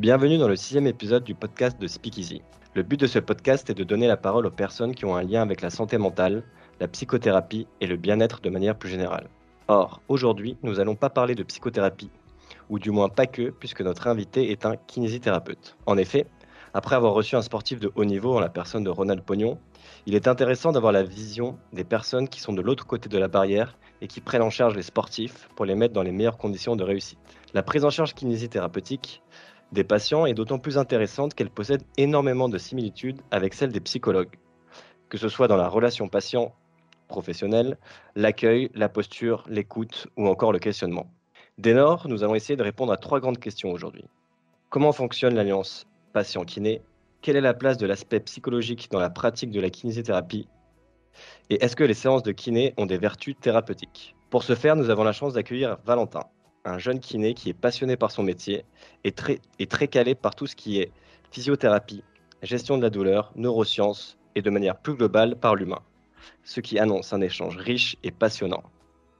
Bienvenue dans le sixième épisode du podcast de Speakeasy. Le but de ce podcast est de donner la parole aux personnes qui ont un lien avec la santé mentale, la psychothérapie et le bien-être de manière plus générale. Or, aujourd'hui, nous n'allons pas parler de psychothérapie, ou du moins pas que, puisque notre invité est un kinésithérapeute. En effet, après avoir reçu un sportif de haut niveau en la personne de Ronald Pognon, il est intéressant d'avoir la vision des personnes qui sont de l'autre côté de la barrière et qui prennent en charge les sportifs pour les mettre dans les meilleures conditions de réussite. La prise en charge kinésithérapeutique des patients est d'autant plus intéressante qu'elle possède énormément de similitudes avec celle des psychologues, que ce soit dans la relation patient professionnelle, l'accueil, la posture, l'écoute ou encore le questionnement. Dès lors, nous allons essayer de répondre à trois grandes questions aujourd'hui. Comment fonctionne l'alliance patient-kiné Quelle est la place de l'aspect psychologique dans la pratique de la kinésithérapie? Et est-ce que les séances de kiné ont des vertus thérapeutiques? Pour ce faire, nous avons la chance d'accueillir Valentin, un jeune kiné qui est passionné par son métier et très, calé par tout ce qui est physiothérapie, gestion de la douleur, neurosciences et de manière plus globale par l'humain, ce qui annonce un échange riche et passionnant.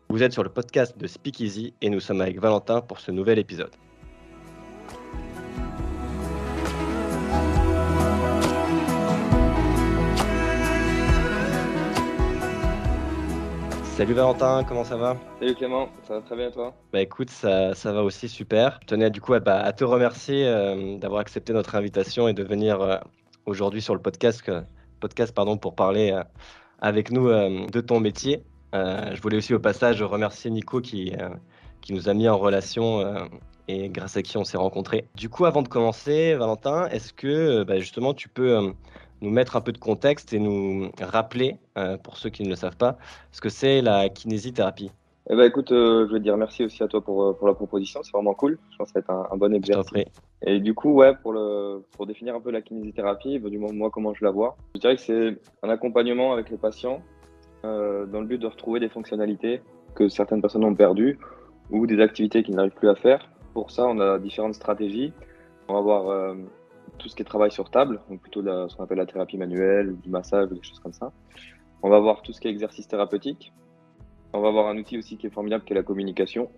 Vous êtes sur le podcast de Speakeasy et nous sommes avec Valentin pour ce nouvel épisode. Salut Valentin, comment ça va Salut Clément, ça va très bien toi? Bah écoute, ça, ça va aussi super. Je tenais du coup à, bah, à te remercier euh, d'avoir accepté notre invitation et de venir euh, aujourd'hui sur le podcast, euh, podcast pardon, pour parler euh, avec nous de ton métier. Je voulais aussi au passage remercier Nico qui, qui nous a mis en relation et grâce à qui on s'est rencontrés. Du coup, avant de commencer, Valentin, est-ce que bah, justement tu peux nous mettre un peu de contexte et nous rappeler, euh, pour ceux qui ne le savent pas, ce que c'est la kinésithérapie Eh ben écoute, euh, je veux dire merci aussi à toi pour, euh, pour la proposition, c'est vraiment cool. Je pense que ça va être un, un bon exercice. Et du coup, ouais, pour, le, pour définir un peu la kinésithérapie, ben, du moins moi comment je la vois, je dirais que c'est un accompagnement avec les patients euh, dans le but de retrouver des fonctionnalités que certaines personnes ont perdues ou des activités qu'ils n'arrivent plus à faire. Pour ça, on a différentes stratégies. On va avoir tout ce qui est travail sur table, donc plutôt ce qu'on appelle la thérapie manuelle, du massage, des choses comme ça. On va avoir tout ce qui est exercice thérapeutique. On va avoir un outil aussi qui est formidable, qui est la communication.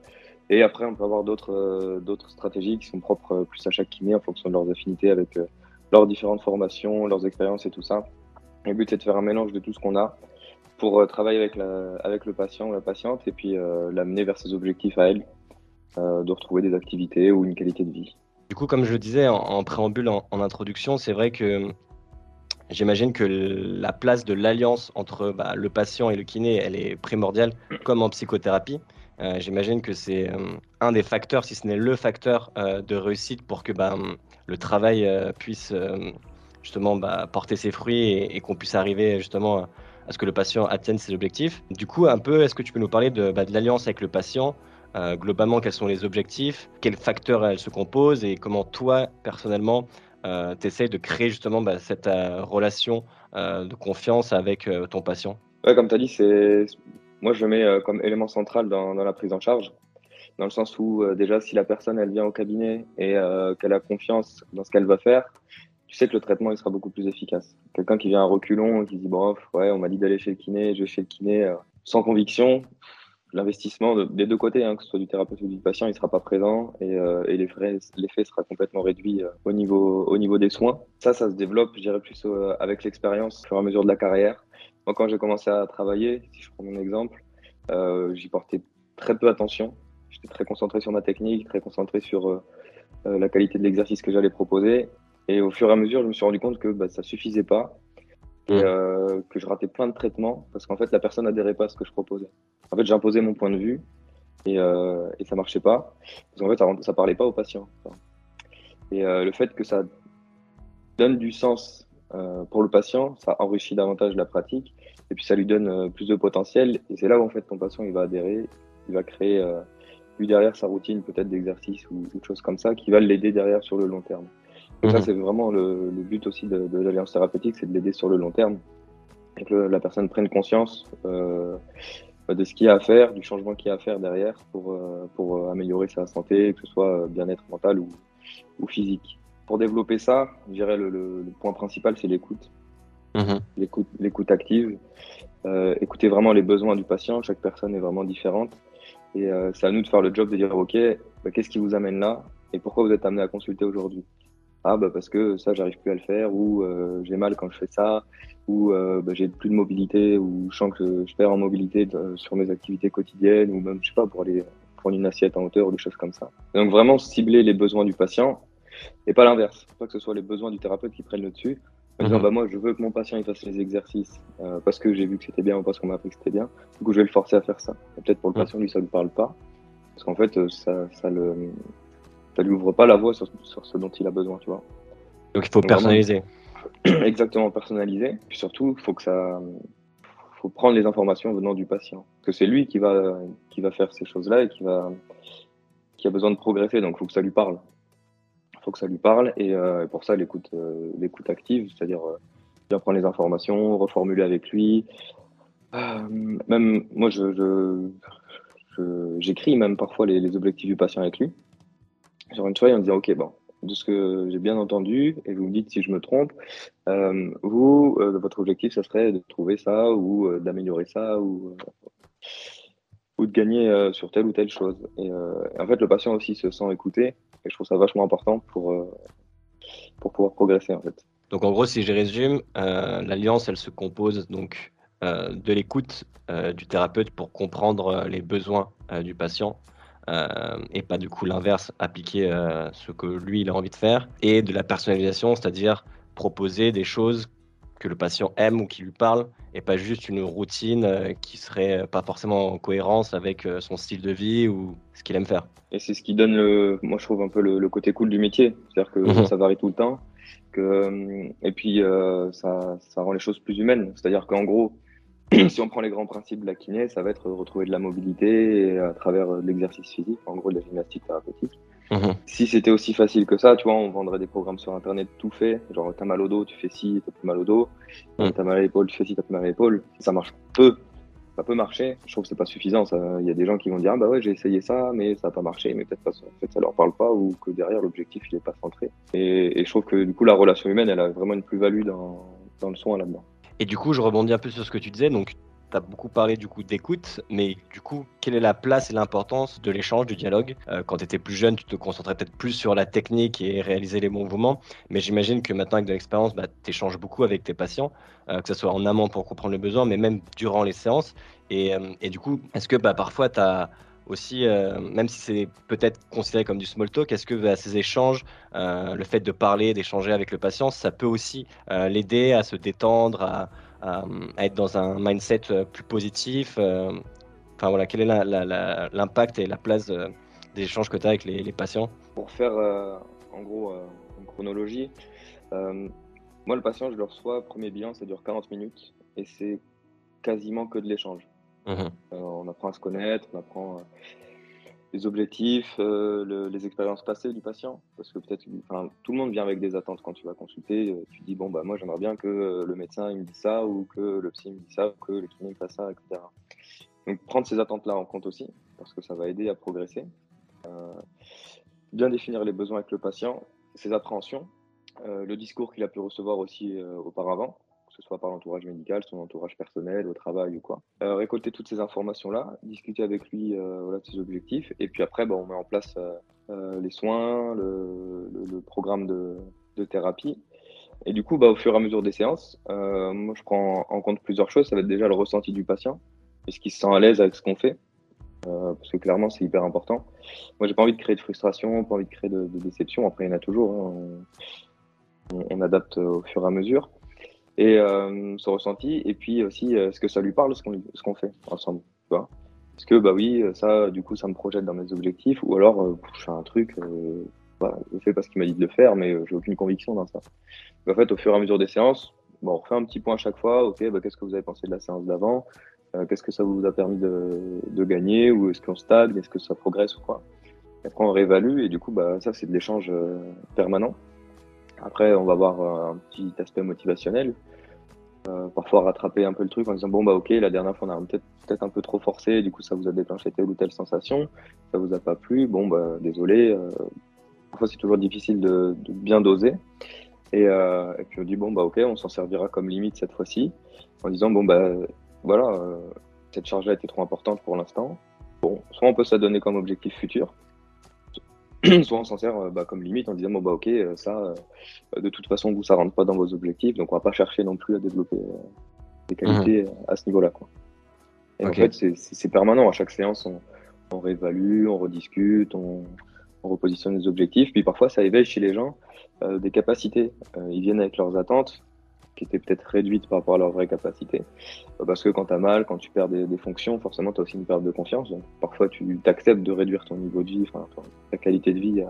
Et après, on peut avoir d'autres euh, stratégies qui sont propres euh, plus à chaque kiné en fonction de leurs affinités avec euh, leurs différentes formations, leurs expériences et tout ça. Le but, c'est de faire un mélange de tout ce qu'on a pour travailler avec, la, avec le patient ou la patiente et puis l'amener vers ses objectifs à elle, de retrouver des activités ou une qualité de vie. Du coup, comme je le disais en, préambule, en, introduction, c'est vrai que j'imagine que la place de l'alliance entre bah, le patient et le kiné, elle est primordiale, comme en psychothérapie. Euh, j'imagine que c'est euh, un des facteurs, si ce n'est le facteur euh, de réussite pour que bah, le travail puisse justement bah, porter ses fruits et, qu'on puisse arriver justement à, ce que le patient atteigne ses objectifs. Du coup, un peu, est-ce que tu peux nous parler de, de l'alliance avec le patient euh, globalement, quels sont les objectifs, quels facteurs elles se composent et comment toi, personnellement, euh, tu essayes de créer justement bah, cette euh, relation euh, de confiance avec ton patient? Ouais, comme tu as dit, moi je le mets comme élément central dans, dans la prise en charge, dans le sens où déjà si la personne elle vient au cabinet et qu'elle a confiance dans ce qu'elle va faire, tu sais que le traitement il sera beaucoup plus efficace. Quelqu'un qui vient à reculons, qui dit bon ouais on m'a dit d'aller chez le kiné, je vais chez le kiné sans conviction, l'investissement de- des deux côtés, hein, que ce soit du thérapeute ou du patient, il sera pas présent et, euh, et l'effet sera complètement réduit euh, au niveau au niveau des soins. Ça, ça se développe, je dirais plus euh, avec l'expérience, au fur et à mesure de la carrière. Moi, quand j'ai commencé à travailler, si je prends mon exemple, j'y portais très peu attention. J'étais très concentré sur ma technique, très concentré sur la qualité de l'exercice que j'allais proposer. Et au fur et à mesure, je me suis rendu compte que bah, ça suffisait pas Mm. euh, que je ratais plein de traitements parce qu'en fait, la personne n'adhérait pas à ce que je proposais. En fait, j'imposais mon point de vue et, euh, et ça marchait pas parce qu'en fait, ça, ça parlait pas aux patients. Et euh, le fait que ça donne du sens euh, pour le patient, ça enrichit davantage la pratique et puis ça lui donne plus de potentiel. Et c'est là où en fait ton patient il va adhérer, il va créer lui derrière sa routine peut-être d'exercice ou, ou de choses comme ça qui va l'aider derrière sur le long terme. Ça Mhm. c'est vraiment le, le but aussi de, de l'alliance thérapeutique, c'est de l'aider sur le long terme et que le- la personne prenne conscience euh, de ce qu'il y a à faire, du changement qu'il y a à faire derrière pour, euh, pour euh, améliorer sa santé, que ce soit bien-être mental ou, ou physique. Pour développer ça, je dirais le, le, le point principal, c'est l'écoute Mhm. l'écoute l'écoute active, euh, écouter vraiment les besoins du patient. Chaque personne est vraiment différente. Et euh, c'est à nous de faire le job de dire, OK, bah, qu'est-ce qui vous amène là? Et pourquoi vous êtes amené à consulter aujourd'hui? Ah, bah parce que ça, j'arrive plus à le faire, ou j'ai mal quand je fais ça, ou bah, j'ai plus de mobilité, ou je sens que je perds en mobilité sur mes activités quotidiennes, ou même, je sais pas, pour aller prendre une assiette en hauteur ou des choses comme ça. Donc vraiment cibler les besoins du patient et pas l'inverse. Pas que ce soit les besoins du thérapeute qui prennent le dessus. En disant, Mhm. bah, moi, je veux que mon patient il fasse les exercices euh, parce que j'ai vu que c'était bien ou parce qu'on m'a appris que c'était bien. Du coup, je vais le forcer à faire ça. Et Peut-être pour le patient, lui, ça ne parle pas. Parce qu'en fait, euh, ça, ça, le, ça lui ouvre pas la voie sur, sur ce dont il a besoin, tu vois. Donc il faut personnaliser. Exactement personnalisé. Puis surtout, il faut que ça, faut prendre les informations venant du patient. Parce que c'est lui qui va, qui va faire ces choses-là et qui va, qui a besoin de progresser. Donc, il faut que ça lui parle. Il faut que ça lui parle. Et, euh, pour ça, l'écoute, euh, l'écoute active, c'est-à-dire euh, bien prendre les informations, reformuler avec lui. Même moi, je, je, je- j'écris même parfois les, les objectifs du patient avec lui. Sur une feuille en disant, OK, bon, de ce que j'ai bien entendu, et vous me dites si je me trompe, euh, vous, euh, votre objectif, ça serait de trouver ça ou euh, d'améliorer ça ou, ou de gagner sur telle ou telle chose. Et, et en fait, le patient aussi se sent écouté et je trouve ça vachement important pour, pour pouvoir progresser en fait. Donc en gros, si je résume, l'alliance, elle se compose donc de l'écoute du thérapeute pour comprendre les besoins du patient euh, et pas du coup l'inverse, appliquer euh, ce que lui il a envie de faire, et de la personnalisation, c'est-à-dire proposer des choses que le patient aime ou qui lui parlent et pas juste une routine euh, qui serait pas forcément en cohérence avec euh, son style de vie ou ce qu'il aime faire. Et c'est ce qui donne, le, moi je trouve un peu le, le côté cool du métier. C'est-à-dire que Mhm. ça varie tout le temps. Que, et puis ça, ça rend les choses plus humaines. C'est-à-dire qu'en gros, si on prend les grands principes de la kiné, ça va être retrouver de la mobilité à travers euh, l'exercice physique, en gros de la gymnastique thérapeutique. Mhm. Si c'était aussi facile que ça, tu vois, on vendrait des programmes sur internet tout fait. Genre, t'as mal au dos, tu fais ci, t'as plus mal au dos. Mm. T'as mal à l'épaule, tu fais ci, t'as plus mal à l'épaule. Ça marche peu. Ça peut marcher. Je trouve que c'est pas suffisant. Il y a des gens qui vont dire, ah, bah ouais, j'ai essayé ça, mais ça a pas marché. Mais peut-être parce qu'en fait, ça leur parle pas ou que derrière, l'objectif, il est pas centré. Et, et je trouve que du coup, la relation humaine, elle a vraiment une plus-value dans, dans le soin là-dedans. Et du coup, je rebondis un peu sur ce que tu disais. Donc, tu as beaucoup parlé du coup d'écoute, mais du coup, quelle est la place et l'importance de l'échange, du dialogue? Euh, Quand tu étais plus jeune, tu te concentrais peut-être plus sur la technique et réaliser les bons mouvements, mais j'imagine que maintenant, avec de l'expérience, bah, tu échanges beaucoup avec tes patients, euh, que ce soit en amont pour comprendre le besoin, mais même durant les séances. Et, euh, du coup, est-ce que bah, parfois, tu as aussi, euh, même si c'est peut-être considéré comme du small talk, est-ce que ces échanges, euh, le fait de parler, d'échanger avec le patient, ça peut aussi euh, l'aider à se détendre, à, être dans un mindset plus positif Enfin voilà, quel est l'impact et la place des échanges que tu as avec les, patients? Pour faire en gros une chronologie, moi le patient je le reçois, premier bilan ça dure 40 minutes et c'est quasiment que de l'échange. Mhm. Euh, on apprend à se connaître, on apprend euh, les objectifs, euh, le- les expériences passées du patient. Parce que peut-être, tout le monde vient avec des attentes quand tu vas consulter. Tu dis, bon, bah, moi, j'aimerais bien que le médecin il me dise ça, ou que le psy me dise ça, ou que le kiné me fasse ça, etc. Donc, prendre ces attentes-là en compte aussi, parce que ça va aider à progresser. Bien définir les besoins avec le patient, ses appréhensions, le discours qu'il a pu recevoir aussi auparavant, que ce soit par l'entourage médical, son entourage personnel, au travail ou quoi. Euh, récolter toutes ces informations-là, discuter avec lui euh, voilà, de ses objectifs, et puis après, bah, on met en place euh, les soins, le, programme de, thérapie. Et du coup, bah, au fur et à mesure des séances, moi, je prends en compte plusieurs choses. Ça va être déjà le ressenti du patient. Est-ce qu'il se sent à l'aise avec ce qu'on fait Parce que clairement, c'est hyper important. Moi, j'ai pas envie de créer de frustration, pas envie de créer de, déception. Après, il y en a toujours. hein. On adapte au fur et à mesure. Et euh, son ressenti, et puis aussi, euh, est-ce que ça lui parle ce qu'on ce qu'on fait ensemble tu vois Parce que, bah oui, ça, du coup, ça me projette dans mes objectifs, ou alors, euh, je fais un truc, euh, bah, je fais parce qu'il m'a dit de le faire, mais euh, j'ai aucune conviction dans ça. Donc, en fait, au fur et à mesure des séances, bon, on refait un petit point à chaque fois. Ok, bah, qu'est-ce que vous avez pensé de la séance d'avant Euh, Qu'est-ce que ça vous a permis de, de gagner Ou est-ce qu'on stagne Est-ce que ça progresse ou quoi Après, on réévalue et du coup, bah, ça, c'est de l'échange euh, permanent. Après, on va avoir euh, un petit aspect motivationnel. Euh, parfois rattraper un peu le truc en disant bon bah ok la dernière fois on a peut-être un peu trop forcé du coup ça vous a déclenché telle ou telle sensation ça vous a pas plu bon bah désolé euh, parfois c'est toujours difficile de, bien doser. Et, puis on dit bon bah ok on s'en servira comme limite cette fois-ci en disant bon bah voilà cette charge là était trop importante pour l'instant. Bon soit on peut s'adonner comme objectif futur soit on s'en sert bah, comme limite en disant bon bah ok ça de toute façon vous ça rentre pas dans vos objectifs donc on va pas chercher non plus à développer des qualités mhm. à ce niveau-là quoi. Et en fait c'est permanent. À chaque séance on, on réévalue, on rediscute, on, on, repositionne les objectifs. Puis parfois ça éveille chez les gens des capacités. Ils viennent avec leurs attentes qui étaient peut-être réduites par rapport à leur vraie capacité. Euh, parce que quand tu as mal, quand tu perds des, fonctions, forcément, tu as aussi une perte de confiance. Donc, parfois, tu acceptes de réduire ton niveau de vie, ta qualité de vie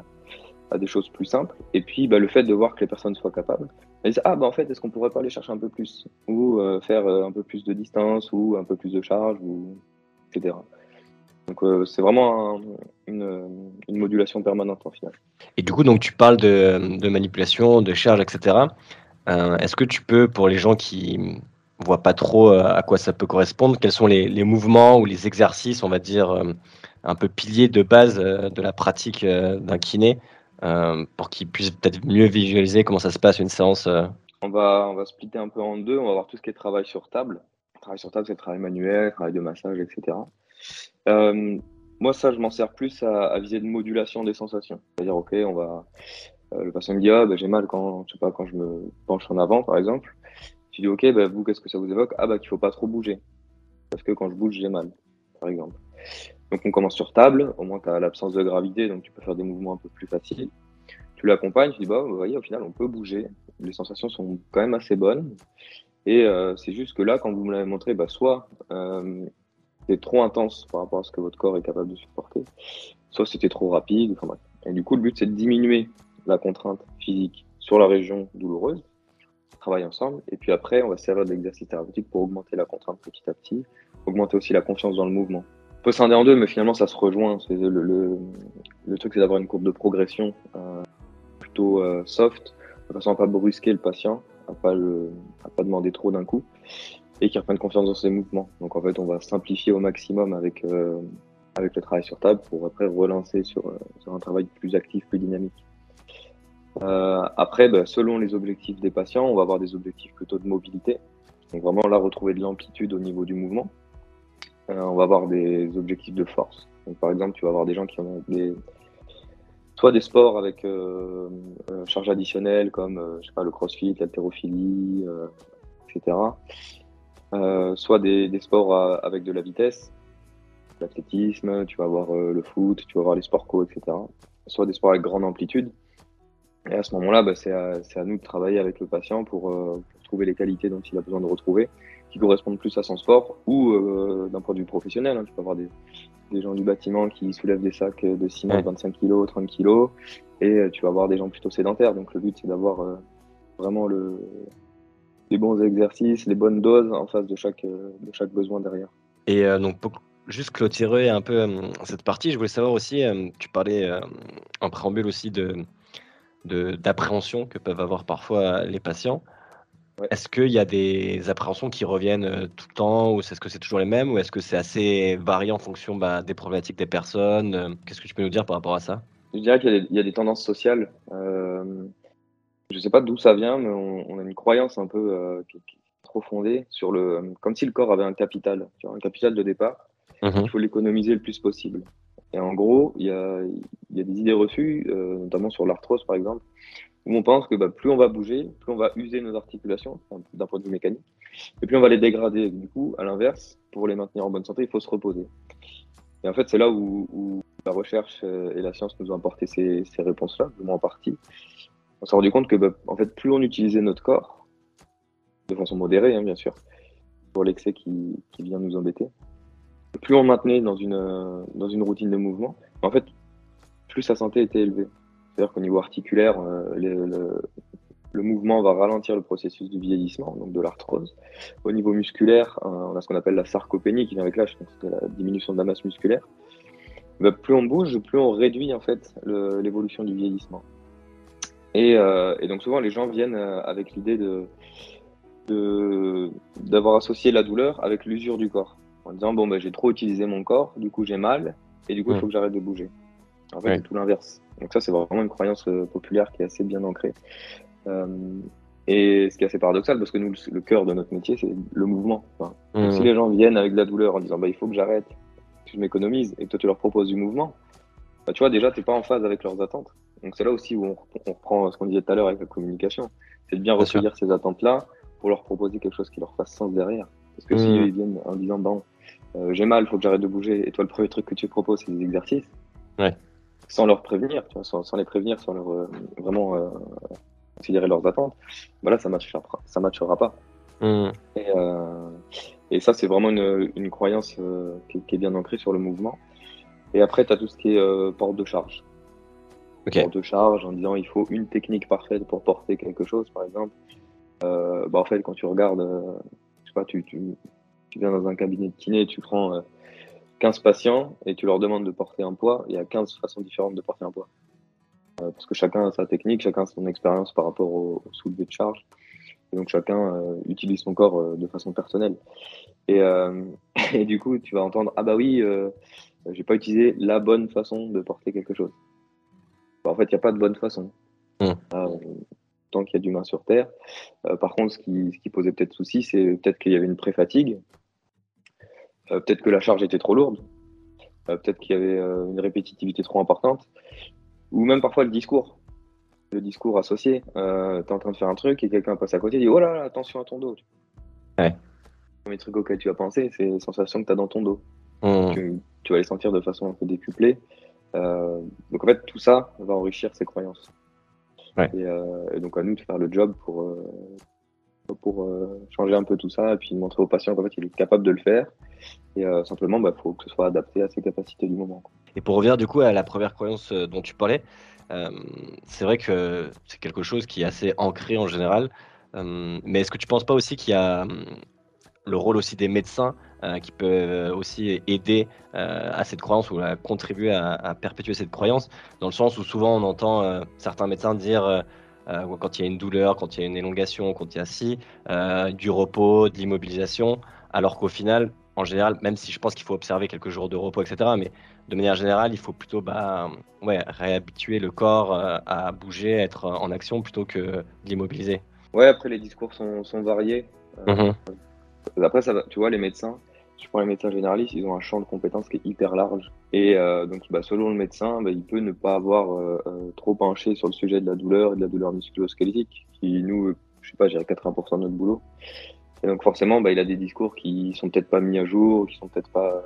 à, des choses plus simples. Et puis, bah, le fait de voir que les personnes soient capables, elles disent Ah, bah, en fait, est-ce qu'on pourrait pas aller chercher un peu plus? Ou euh, faire euh, un peu plus de distance, ou un peu plus de charge, ou etc. Donc c'est vraiment une, modulation permanente en final. Et du coup, donc tu parles de manipulation, de charge, etc. Euh, est-ce que tu peux, pour les gens qui voient pas trop euh, à quoi ça peut correspondre, quels sont les, mouvements ou les exercices, on va dire, euh, un peu piliers de base de la pratique d'un kiné pour qu'ils puissent peut-être mieux visualiser comment ça se passe une séance on va, on va splitter un peu en deux. On va voir tout ce qui est travail sur table. Travail sur table, c'est travail manuel, travail de massage, etc. moi, ça, je m'en sers plus à, à viser de modulation des sensations. C'est-à-dire, OK, on va, euh, le patient me dit ah bah, j'ai mal quand je sais pas quand je me penche en avant par exemple. Je dis ok bah, vous qu'est-ce que ça vous évoque? Ah bah qu'il faut pas trop bouger parce que quand je bouge j'ai mal par exemple. Donc on commence sur table, au moins tu as l'absence de gravité donc tu peux faire des mouvements un peu plus faciles. Tu l'accompagnes, tu dis bah vous voyez au final on peut bouger, les sensations sont quand même assez bonnes et euh, c'est juste que là quand vous me l'avez montré bah soit euh, c'est trop intense par rapport à ce que votre corps est capable de supporter, soit c'était trop rapide. Et du coup, le but, c'est de diminuer la contrainte physique sur la région douloureuse, on travaille ensemble, et puis après, on va servir de l'exercice thérapeutique pour augmenter la contrainte petit à petit, augmenter aussi la confiance dans le mouvement. On peut scinder en deux, mais finalement, ça se rejoint. Le, truc, c'est d'avoir une courbe de progression euh, plutôt euh, soft, de façon à pas brusquer le patient, à pas, pas demander trop d'un coup, et qu'il reprenne confiance dans ses mouvements. Donc en fait, on va simplifier au maximum avec, euh, avec le travail sur table pour après relancer sur, sur un travail plus actif, plus dynamique. Euh, après, ben, selon les objectifs des patients, on va avoir des objectifs plutôt de mobilité. Donc vraiment là, retrouver de l'amplitude au niveau du mouvement. Euh, on va avoir des objectifs de force. Donc, par exemple, tu vas avoir des gens qui ont des, soit des sports avec euh, charge additionnelle comme je sais pas, le crossfit, l'haltérophilie, etc. soit des, des sports avec de la vitesse, l'athlétisme, tu vas avoir le foot, tu vas avoir les sports co, etc. Soit des sports avec grande amplitude. Et à ce moment-là, bah, c'est à, à, nous de travailler avec le patient pour, euh, pour, trouver les qualités dont il a besoin de retrouver, qui correspondent plus à son sport ou euh, d'un point de vue professionnel. Hein. Tu peux avoir des, des, gens du bâtiment qui soulèvent des sacs de 6 mètres, 25 kg, 30 kg, et euh, tu vas avoir des gens plutôt sédentaires. Donc le but, c'est d'avoir euh, vraiment le, les bons exercices, les bonnes doses en face de chaque, de chaque besoin derrière. Et donc, pour juste clôturer un peu cette partie, je voulais savoir aussi, tu parlais en préambule aussi de d'appréhension que peuvent avoir parfois les patients. Est-ce qu'il y a des appréhensions qui reviennent euh, tout le temps ou est-ce que c'est toujours les mêmes ou est-ce que c'est assez varié en fonction bah, des problématiques des personnes euh, Qu'est-ce que tu peux nous dire par rapport à ça? Je dirais qu'il y, a des tendances sociales. Euh, je ne sais pas d'où ça vient, mais on, a une croyance un peu qui, est trop fondée sur le, comme si le corps avait un capital, un capital de départ. Mmh il faut l'économiser le plus possible. Et en gros, il y a, des idées reçues, euh, notamment sur l'arthrose par exemple, où on pense que bah, plus on va bouger, plus on va user nos articulations d'un point de vue mécanique, et plus on va les dégrader. Du coup, à l'inverse, pour les maintenir en bonne santé, il faut se reposer. Et en fait, c'est là où, la recherche euh, et la science nous ont apporté ces, réponses-là, du moins en partie. On s'est rendu compte que, bah, en fait, plus on utilisait notre corps, de façon modérée, hein, bien sûr, pour l'excès qui vient nous embêter, plus on maintenait dans une, dans une routine de mouvement, en fait, plus sa santé était élevée. C'est-à-dire qu'au niveau articulaire, euh, le, mouvement va ralentir le processus du vieillissement, donc de l'arthrose. Au niveau musculaire, euh, on a ce qu'on appelle la sarcopénie qui vient avec l'âge, c'est la diminution de la masse musculaire. Plus on bouge, plus on réduit en fait l'évolution du vieillissement. Et, euh, et, donc souvent les gens viennent avec l'idée de d'avoir associé la douleur avec l'usure du corps en disant bon ben j'ai trop utilisé mon corps, du coup j'ai mal et du coup il faut que j'arrête de bouger. En fait c'est tout l'inverse. Donc ça c'est vraiment une croyance euh, populaire qui est assez bien ancrée. Euh, et ce qui est assez paradoxal parce que nous le cœur de notre métier c'est le mouvement. Mmh. Si les gens viennent avec de la douleur en disant bah il faut que j'arrête, que je m'économise et que toi tu leur proposes du mouvement, bah, tu vois, déjà, tu n'es pas en phase avec leurs attentes. Donc c'est là aussi où on, reprend ce qu'on disait tout à l'heure avec la communication. C'est de bien recueillir ces attentes-là pour leur proposer quelque chose qui leur fasse sens derrière. Parce que si mmh. ils viennent en disant, bon, euh, j'ai mal, il faut que j'arrête de bouger, et toi, le premier truc que tu proposes, c'est des exercices, ouais. sans leur prévenir, tu vois, sans, les prévenir, sans leur euh, vraiment euh, considérer leurs attentes, voilà, ça ne matchera, ça matchera pas. Mmh. Et, et, ça, c'est vraiment une, une croyance qui, qui, est bien ancrée sur le mouvement. Et après, tu as tout ce qui est porte de charge. Porte de charge en disant il faut une technique parfaite pour porter quelque chose, par exemple. bah, en fait, quand tu regardes, je sais pas, tu, tu, tu viens dans un cabinet de kiné, tu prends 15 euh, patients et tu leur demandes de porter un poids, il y a 15 façons différentes de porter un poids. Euh, parce que chacun a sa technique, chacun a son expérience par rapport au, soulevé de charge. Et donc chacun euh, utilise son corps de façon personnelle. Et, et, du coup, tu vas entendre Ah bah oui, j'ai pas utilisé la bonne façon de porter quelque chose. Bah, en fait, il n'y a pas de bonne façon. Mmh. tant qu'il y a d'humains sur Terre. par contre, ce qui, ce qui posait peut-être souci, c'est peut-être qu'il y avait une pré-fatigue euh, peut-être que la charge était trop lourde. Euh, peut-être qu'il y avait euh, une répétitivité trop importante. Ou même parfois le discours. Le discours associé. tu es en train de faire un truc et quelqu'un passe à côté et dit Oh là là, attention à ton dos. Ouais. Le premier truc auquel tu vas penser, c'est les sensations que tu as dans ton dos. Mmh. Tu, vas les sentir de façon un peu décuplée. donc en fait, tout ça va enrichir ses croyances. Et, donc à nous de faire le job pour, pour changer un peu tout ça et puis montrer au patient qu'en fait il est capable de le faire et euh, simplement, il bah, faut que ce soit adapté à ses capacités du moment. Et pour revenir du coup à la première croyance euh, dont tu parlais, euh, c'est vrai que c'est quelque chose qui est assez ancré en général. mais est-ce que tu ne penses pas aussi qu'il y a le rôle aussi des médecins qui peut aussi aider à cette croyance ou contribuer à, perpétuer cette croyance, dans le sens où souvent on entend certains médecins dire quand il y a une douleur, quand il y a une élongation, quand il y a ci, du repos, de l'immobilisation, alors qu'au final, en général, même si je pense qu'il faut observer quelques jours de repos, etc., mais de manière générale, il faut plutôt bah, ouais, réhabituer le corps euh, à bouger, à être en action plutôt que de l'immobiliser. Ouais, après, les discours sont, sont variés. Euh, mhm. Après, ça va, tu vois, les médecins, je prends les médecins généralistes, ils ont un champ de compétences qui est hyper large. Et euh, donc, bah, selon le médecin, bah, il peut ne pas avoir trop penché sur le sujet de la douleur et de la douleur musculo-squelettique, qui nous, je sais pas, j'ai 80% de notre boulot. Et donc forcément, bah, il a des discours qui sont peut-être pas mis à jour, qui sont peut-être pas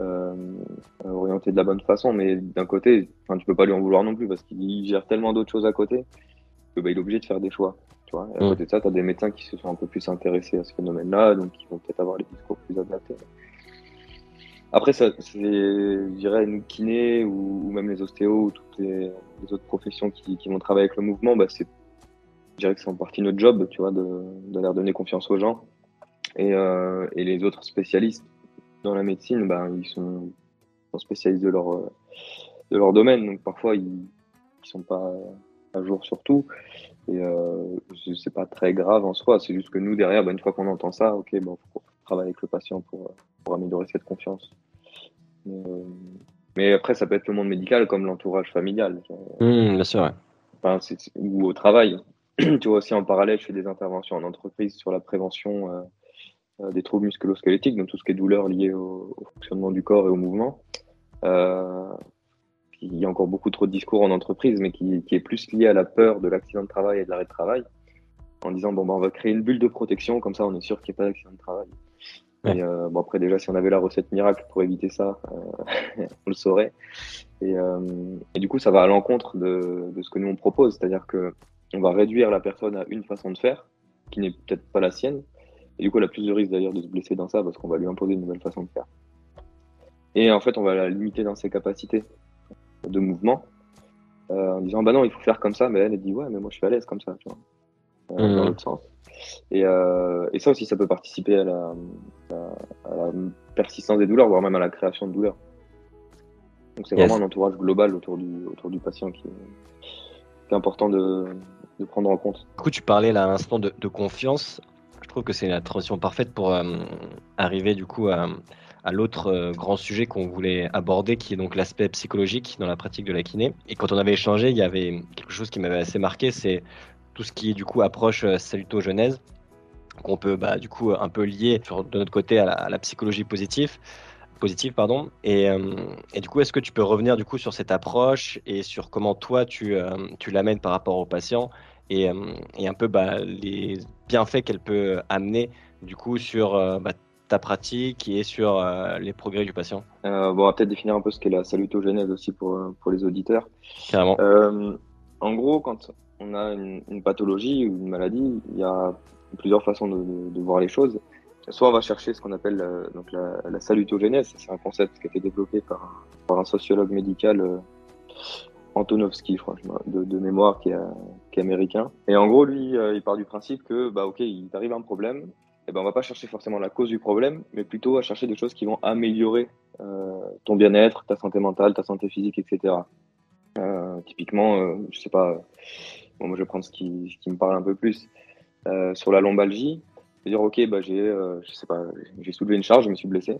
euh, orientés de la bonne façon. Mais d'un côté, tu peux pas lui en vouloir non plus parce qu'il gère tellement d'autres choses à côté que bah, il est obligé de faire des choix. Tu vois et à mm. côté de ça, tu as des médecins qui se sont un peu plus intéressés à ce phénomène-là, donc qui vont peut-être avoir les discours plus adaptés. Après, ça, c'est, je dirais, nous kinés ou, ou, même les ostéos ou toutes les, les autres professions qui, qui, vont travailler avec le mouvement, bah, c'est je dirais que c'est en partie notre job, tu vois, de, de leur donner confiance aux gens. Et, euh, et, les autres spécialistes dans la médecine, ben, ils sont, sont, spécialistes de leur, de leur domaine. Donc parfois, ils ne sont pas à jour sur tout. Et euh, c'est pas très grave en soi. C'est juste que nous, derrière, ben, une fois qu'on entend ça, ok, bon, faut travailler avec le patient pour, pour améliorer cette confiance. Mais, euh, mais, après, ça peut être le monde médical comme l'entourage familial. Mmh, bien sûr. Enfin, ou au travail. tu vois aussi en parallèle, je fais des interventions en entreprise sur la prévention euh, euh, des troubles musculo-squelettiques, donc tout ce qui est douleur liée au, fonctionnement du corps et au mouvement. Euh, il y a encore beaucoup trop de discours en entreprise, mais qui, est plus lié à la peur de l'accident de travail et de l'arrêt de travail, en disant bon, ben, on va créer une bulle de protection, comme ça on est sûr qu'il n'y ait pas d'accident de travail. Et bon, après, déjà, si on avait la recette miracle pour éviter ça, on le saurait. Et, et, du coup, ça va à l'encontre de, de, ce que nous on propose, c'est-à-dire que on va réduire la personne à une façon de faire, qui n'est peut-être pas la sienne. Et du coup, elle a plus de risque d'ailleurs de se blesser dans ça parce qu'on va lui imposer une nouvelle façon de faire. Et en fait, on va la limiter dans ses capacités de mouvement euh, en disant bah non, il faut faire comme ça. Mais elle, elle dit ouais, mais moi je suis à l'aise comme ça, tu vois, euh, dans mmh. l'autre sens. Et, euh, et, ça aussi, ça peut participer à la, à, la, persistance des douleurs, voire même à la création de douleurs. Donc c'est vraiment un entourage global autour du, autour du patient qui, qui est important de, de prendre en compte. Du coup, tu parlais là à l'instant de, confiance. Je trouve que c'est la transition parfaite pour arriver du coup à, l'autre euh, grand sujet qu'on voulait aborder, qui est donc l'aspect psychologique dans la pratique de la kiné. Et quand on avait échangé, il y avait quelque chose qui m'avait assez marqué, c'est tout ce qui du coup approche euh, salutogenèse, qu'on peut bah, du coup un peu lier de notre côté à la, psychologie positive. positive, pardon. Et, et du coup, est-ce que tu peux revenir du coup sur cette approche et sur comment toi tu, tu l'amènes par rapport aux patients et, et un peu bah, les bienfaits qu'elle peut amener du coup sur bah, ta pratique et sur les progrès du patient euh, Bon, on va peut-être définir un peu ce qu'est la salutogénèse aussi pour, pour les auditeurs. Carrément. en gros, quand on a une, pathologie ou une maladie, il y a plusieurs façons de, voir les choses. Soit on va chercher ce qu'on appelle euh, donc la, la salutogénèse, c'est un concept qui a été développé par, par un sociologue médical, euh, Antonovsky, je crois, de, de mémoire, qui est, qui est, américain. Et en gros, lui, euh, il part du principe que, bah, ok, il t'arrive un problème, et ben on va pas chercher forcément la cause du problème, mais plutôt à chercher des choses qui vont améliorer ton bien-être, ta santé mentale, ta santé physique, etc. typiquement, je sais pas Bon, moi, je vais prendre ce qui, ce qui me parle un peu plus. Euh, sur la lombalgie, dire ok, bah, j'ai, euh, je sais pas, j'ai soulevé une charge, je me suis blessé.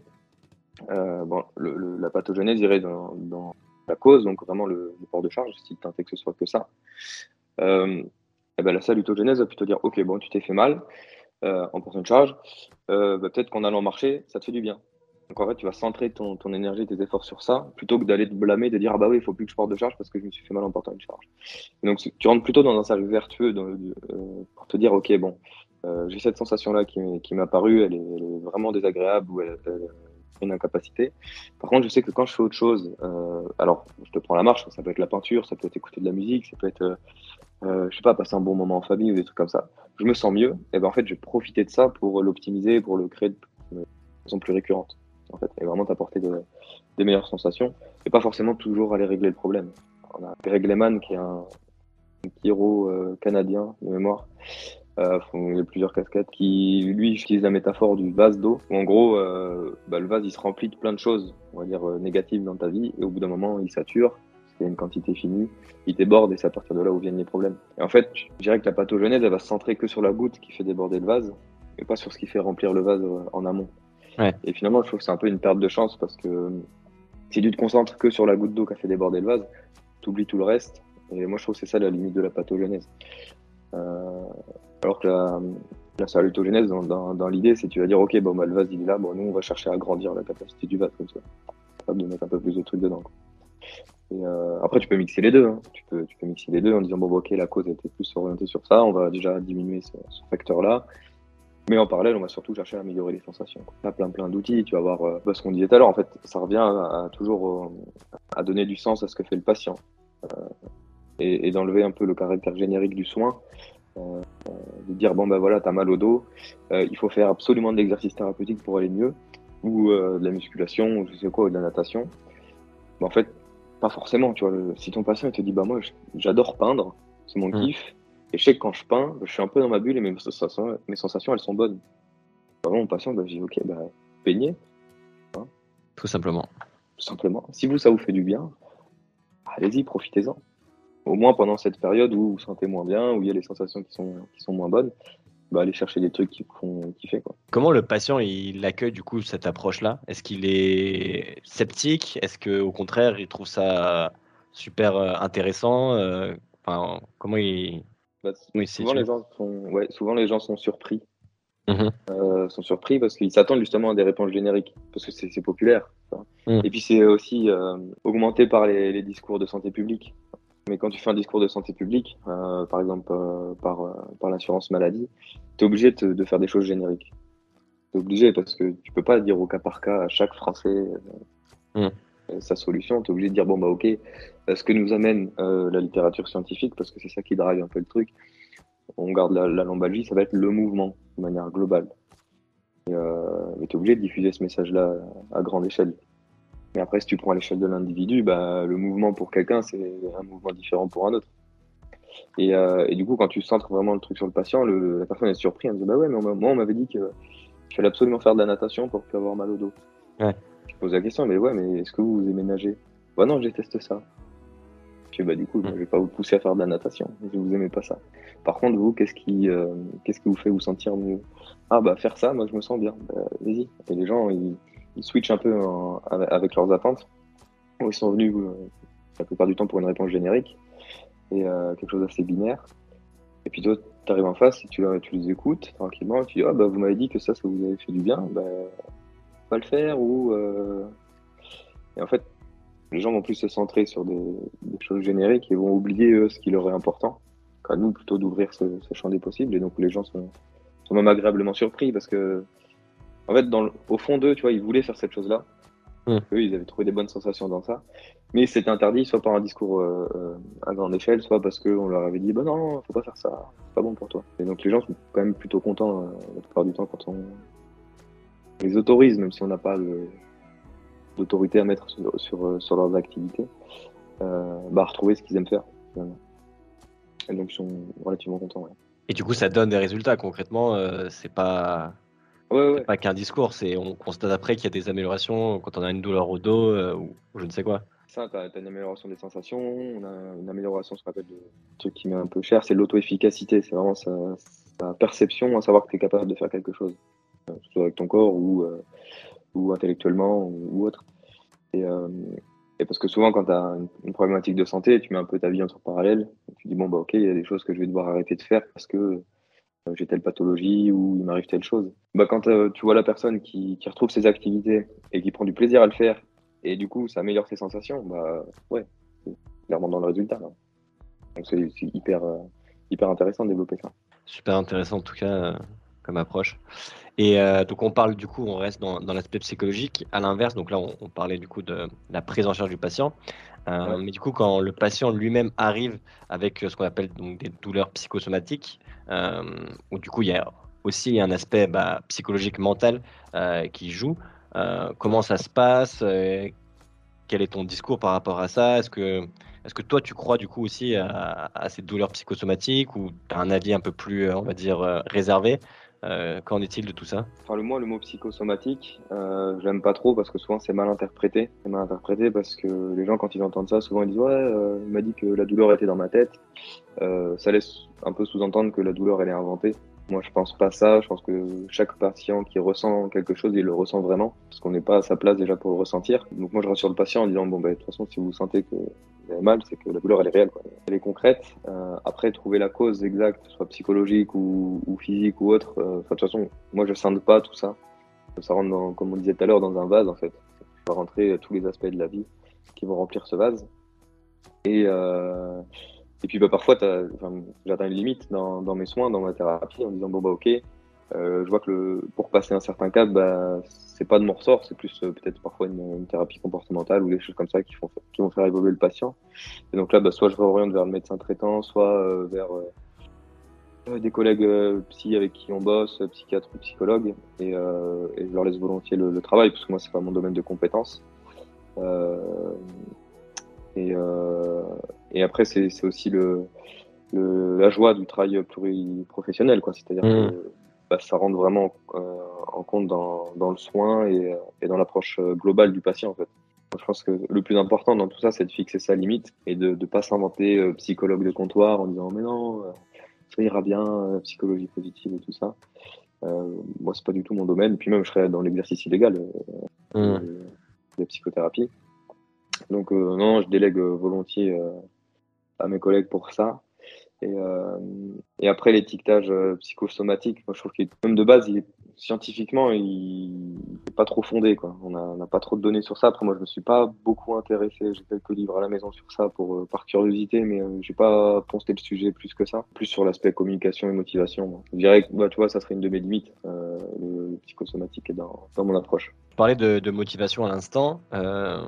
Euh, bon, la pathogénèse irait dans, dans, la cause, donc vraiment le, port de charge, si tant est que ce soit que ça. eh ben, la salutogénèse va plutôt dire ok, bon, tu t'es fait mal en portant une charge, bah, peut-être qu'en allant marcher, ça te fait du bien. Donc en fait, tu vas centrer ton, ton énergie, tes efforts sur ça, plutôt que d'aller te blâmer, de dire ah bah oui, il faut plus que je porte de charge parce que je me suis fait mal en portant une charge. donc tu rentres plutôt dans un cercle vertueux euh, pour te dire ok bon, euh, j'ai cette sensation là qui, qui m'est apparue, elle est, vraiment désagréable ou elle, est une incapacité. Par contre, je sais que quand je fais autre chose, euh, alors je te prends la marche, ça peut être la peinture, ça peut être écouter de la musique, ça peut être je sais pas, passer un bon moment en famille ou des trucs comme ça. Je me sens mieux, et ben en fait, je vais profiter de ça pour l'optimiser, pour le créer de façon plus récurrente en fait, et vraiment t'apporter des meilleures sensations, et pas forcément toujours aller régler le problème. On a Greg Lehman, qui est un, héros euh, canadien de mémoire, euh, il a plusieurs casquettes, qui lui utilise la métaphore du vase d'eau, en gros, euh, bah, le vase il se remplit de plein de choses, on va dire négatives dans ta vie, et au bout d'un moment il sature, c'est une quantité finie, il déborde et c'est à partir de là où viennent les problèmes. Et en fait, je dirais que la pathogenèse, elle va se centrer que sur la goutte qui fait déborder le vase, et pas sur ce qui fait remplir le vase en amont. Et finalement, je trouve que c'est un peu une perte de chance parce que si tu te concentres que sur la goutte d'eau qui a fait déborder le vase, tu oublies tout le reste. Et moi, je trouve que c'est ça la limite de la pathogénèse. Euh, alors que la, la salutogénèse, dans, dans, l'idée, c'est tu vas dire, ok, bon, bah, le vase, il est là, bon, nous, on va chercher à agrandir la capacité du vase comme ça. Capable de mettre un peu plus de trucs dedans. Euh, après, tu peux mixer les deux. Hein. Tu, peux, tu peux mixer les deux en disant, bon, ok, la cause était plus orientée sur ça, on va déjà diminuer ce, facteur-là. Mais en parallèle, on va surtout chercher à améliorer les sensations. On a plein plein d'outils. Tu vas voir euh, ce qu'on disait tout à l'heure. En fait, ça revient à, toujours euh, à donner du sens à ce que fait le patient euh, et, d'enlever un peu le caractère générique du soin. De dire bon ben voilà, t'as mal au dos, il faut faire absolument de l'exercice thérapeutique pour aller mieux, ou de la musculation, ou je sais quoi, ou de la natation. En fait, pas forcément. Tu vois, si ton patient il te dit bah moi j'adore peindre, c'est mon mmh. kiff et je sais que quand je peins, je suis un peu dans ma bulle et mes sensations, mes sensations elles sont bonnes. Vraiment, mon patient, bah, je dis, ok, bah, peignez. Hein. Tout simplement. Tout simplement. Si vous, ça vous fait du bien, allez-y, profitez-en. Au moins pendant cette période où vous vous sentez moins bien, où il y a les sensations qui sont, qui sont moins bonnes, bah, allez chercher des trucs qui font kiffer. Quoi. Comment le patient il accueille du coup cette approche-là? Est-ce qu'il est sceptique? Est-ce qu'au contraire il trouve ça super euh, intéressant euh, enfin, Comment il, bah, souvent, les gens sont, ouais, souvent les gens sont surpris. Mmh euh, sont surpris parce qu'ils s'attendent justement à des réponses génériques, parce que c'est populaire. Mmh. Et puis c'est aussi euh, augmenté par les, les, discours de santé publique. Mais quand tu fais un discours de santé publique, euh, par exemple euh, par, euh, par l'assurance maladie, tu es obligé de, de, faire des choses génériques. Tu es obligé parce que tu peux pas dire au cas par cas à chaque Français mmh. sa solution. Tu es obligé de dire, bon, bah ok, ce que nous amène la littérature scientifique, parce que c'est ça qui drive un peu le truc, on garde la, la lombalgie, ça va être le mouvement de manière globale. Et tu es obligé de diffuser ce message-là à grande échelle. Mais après, si tu prends à l'échelle de l'individu, bah, le mouvement pour quelqu'un, c'est un mouvement différent pour un autre. Et, euh, et, du coup, quand tu centres vraiment le truc sur le patient, le, la personne est surprise, elle me dit Bah ouais, mais moi, on m'avait dit qu'il fallait absolument faire de la natation pour plus avoir mal au dos. Ouais. Je pose la question Mais ouais, mais est-ce que vous vous aimez nager? Bah non, j'ai testé ça bah, du coup, je vais pas vous pousser à faire de la natation. Si vous aimez pas ça. Par contre, vous, qu'est-ce qui, euh, qu'est-ce qui vous fait vous sentir mieux? Ah, bah, faire ça, moi, je me sens bien. Bah, vas-y. Et les gens, ils, ils switchent un peu avec leurs attentes. Ils sont venus, euh, la plupart du temps, pour une réponse générique et euh, quelque chose d'assez binaire. Et puis toi, tu arrives en face et tu, les écoutes tranquillement. Et tu dis, ah, bah, vous m'avez dit que ça, ça vous avait fait du bien. Bah, pas le faire ou et en fait les gens vont plus se centrer sur des, choses génériques et vont oublier eux, ce qui leur est important. À nous plutôt d'ouvrir ce, champ des possibles et donc les gens sont, sont même agréablement surpris parce que en fait dans au fond d'eux tu vois ils voulaient faire cette chose là mmh. eux ils avaient trouvé des bonnes sensations dans ça mais c'était interdit soit par un discours euh, euh, à grande échelle, soit parce qu'on leur avait dit bah non, faut pas faire ça, c'est pas bon pour toi. Et donc les gens sont quand même plutôt contents euh, la plupart du temps quand on les autorise, même si on n'a pas d'autorité à mettre sur, sur, leurs activités, bah, retrouver ce qu'ils aiment faire. Et donc ils sont relativement contents. Et du coup, ça donne des résultats concrètement. c'est pas pas qu'un discours, c'est on constate après qu'il y a des améliorations quand on a une douleur au dos ou je ne sais quoi ça, tu as, une amélioration des sensations, on a une amélioration, ce qu'on appelle de truc qui met un peu cher, c'est l'auto-efficacité. C'est vraiment sa, perception à savoir que tu es capable de faire quelque chose, euh, soit avec ton corps ou, euh, ou intellectuellement ou, autre. Et, euh, et, parce que souvent, quand tu as une, problématique de santé, tu mets un peu ta vie entre parallèle. Tu dis, bon, bah, ok, il y a des choses que je vais devoir arrêter de faire parce que j'ai telle pathologie ou il m'arrive telle chose. Bah, quand tu vois la personne qui, retrouve ses activités et qui prend du plaisir à le faire et du coup, ça améliore ses sensations, bah ouais, c'est clairement dans le résultat. Donc c'est hyper, euh, hyper intéressant de développer ça. Super intéressant en tout cas euh, comme approche. Et euh, donc on parle du coup, on reste dans, dans l'aspect psychologique. À l'inverse, donc là on, parlait du coup de la prise en charge du patient. Mais du coup, quand le patient lui-même arrive avec ce qu'on appelle donc des douleurs psychosomatiques, où du coup il y a aussi un aspect bah, psychologique mental qui joue. Euh, comment ça se passe euh, Quel est ton discours par rapport à ça? Est-ce que, est que toi, tu crois du coup aussi à, ces douleurs psychosomatiques ou tu as un avis un peu plus, on va dire, euh, Qu'en est-il de tout ça? Enfin, le, Moi, le mot psychosomatique, je l'aime pas trop parce que souvent c'est mal interprété. C'est mal interprété parce que les gens, quand ils entendent ça, souvent ils disent Ouais, il m'a dit que la douleur était dans ma tête. ça laisse un peu sous-entendre que la douleur elle est inventée. Moi, je pense pas ça. Je pense que chaque patient qui ressent quelque chose, il le ressent vraiment, parce qu'on n'est pas à sa place déjà pour le ressentir. Donc moi, je rassure le patient en disant bon, ben, de toute façon, si vous sentez que vous avez mal, c'est que la douleur elle est réelle, elle est concrète. Euh, après, trouver la cause exacte, soit psychologique ou, physique ou autre. Euh, de toute façon, moi, je scinde pas tout ça. Ça rentre, dans, comme on disait tout à l'heure, dans un vase en fait. Ça va rentrer tous les aspects de la vie qui vont remplir ce vase. Et euh, et puis bah, parfois, j'atteins une limite dans, dans, mes soins, dans ma thérapie, en disant bon bah ok, euh, je vois que le, pour passer un certain cap, bah, c'est pas de mon ressort, c'est plus euh, peut-être parfois une, thérapie comportementale ou des choses comme ça qui, font, qui vont faire évoluer le patient. Et donc là, bah, soit je réoriente vers le médecin traitant, soit euh, vers euh, des collègues psy avec qui on bosse, psychiatres ou psychologues, et, et, je leur laisse volontiers le, le travail, parce que moi c'est pas mon domaine de compétence. Et, euh, et après, c'est aussi le, le, la joie du travail pluriprofessionnel, quoi. C'est-à-dire mmh. que bah, ça rentre vraiment euh, en compte dans, dans, le soin et, et dans l'approche globale du patient, en fait. Je pense que le plus important dans tout ça, c'est de fixer sa limite et de ne pas s'inventer euh, psychologue de comptoir en disant mais non, euh, ça ira bien, euh, psychologie positive et tout ça. Euh, moi, c'est pas du tout mon domaine. Puis même, je serais dans l'exercice illégal mmh. de, de psychothérapie. Donc euh, non, je délègue euh, volontiers euh, à mes collègues pour ça. Et, après l'étiquetage psychosomatique, moi je trouve qu'il même de base, il est, scientifiquement, il n'est pas trop fondé. Quoi. On n'a pas trop de données sur ça. Après, moi, je me suis pas beaucoup intéressé. J'ai quelques livres à la maison sur ça pour, par curiosité, mais je j'ai pas pensé le sujet plus que ça. Plus sur l'aspect communication et motivation. Je dirais que, bah, tu vois, ça serait une de mes limites. le, psychosomatique est dans, dans mon approche parlais de, motivation à l'instant. Euh,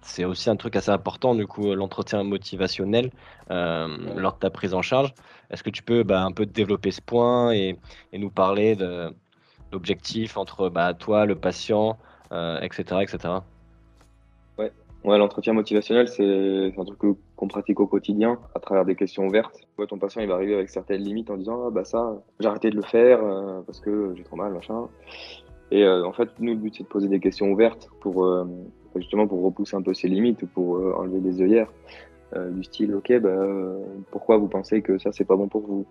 c'est aussi un truc assez important, du coup, l'entretien motivationnel euh, lors de ta prise en charge. Est-ce que tu peux bah, un peu développer ce point et, nous parler d'objectifs entre bah, toi, le patient, etc., euh, etc. Ouais, ouais l'entretien motivationnel, c'est un truc qu'on pratique au quotidien à travers des questions ouvertes. ton patient, il va arriver avec certaines limites en disant ah, bah ça, j'ai arrêté de le faire parce que j'ai trop mal, machin. Et euh, en fait, nous, le but, c'est de poser des questions ouvertes pour euh, justement pour repousser un peu ses limites, pour euh, enlever des œillères. du style, ok, bah, pourquoi vous pensez que ça, c'est pas bon pour vous?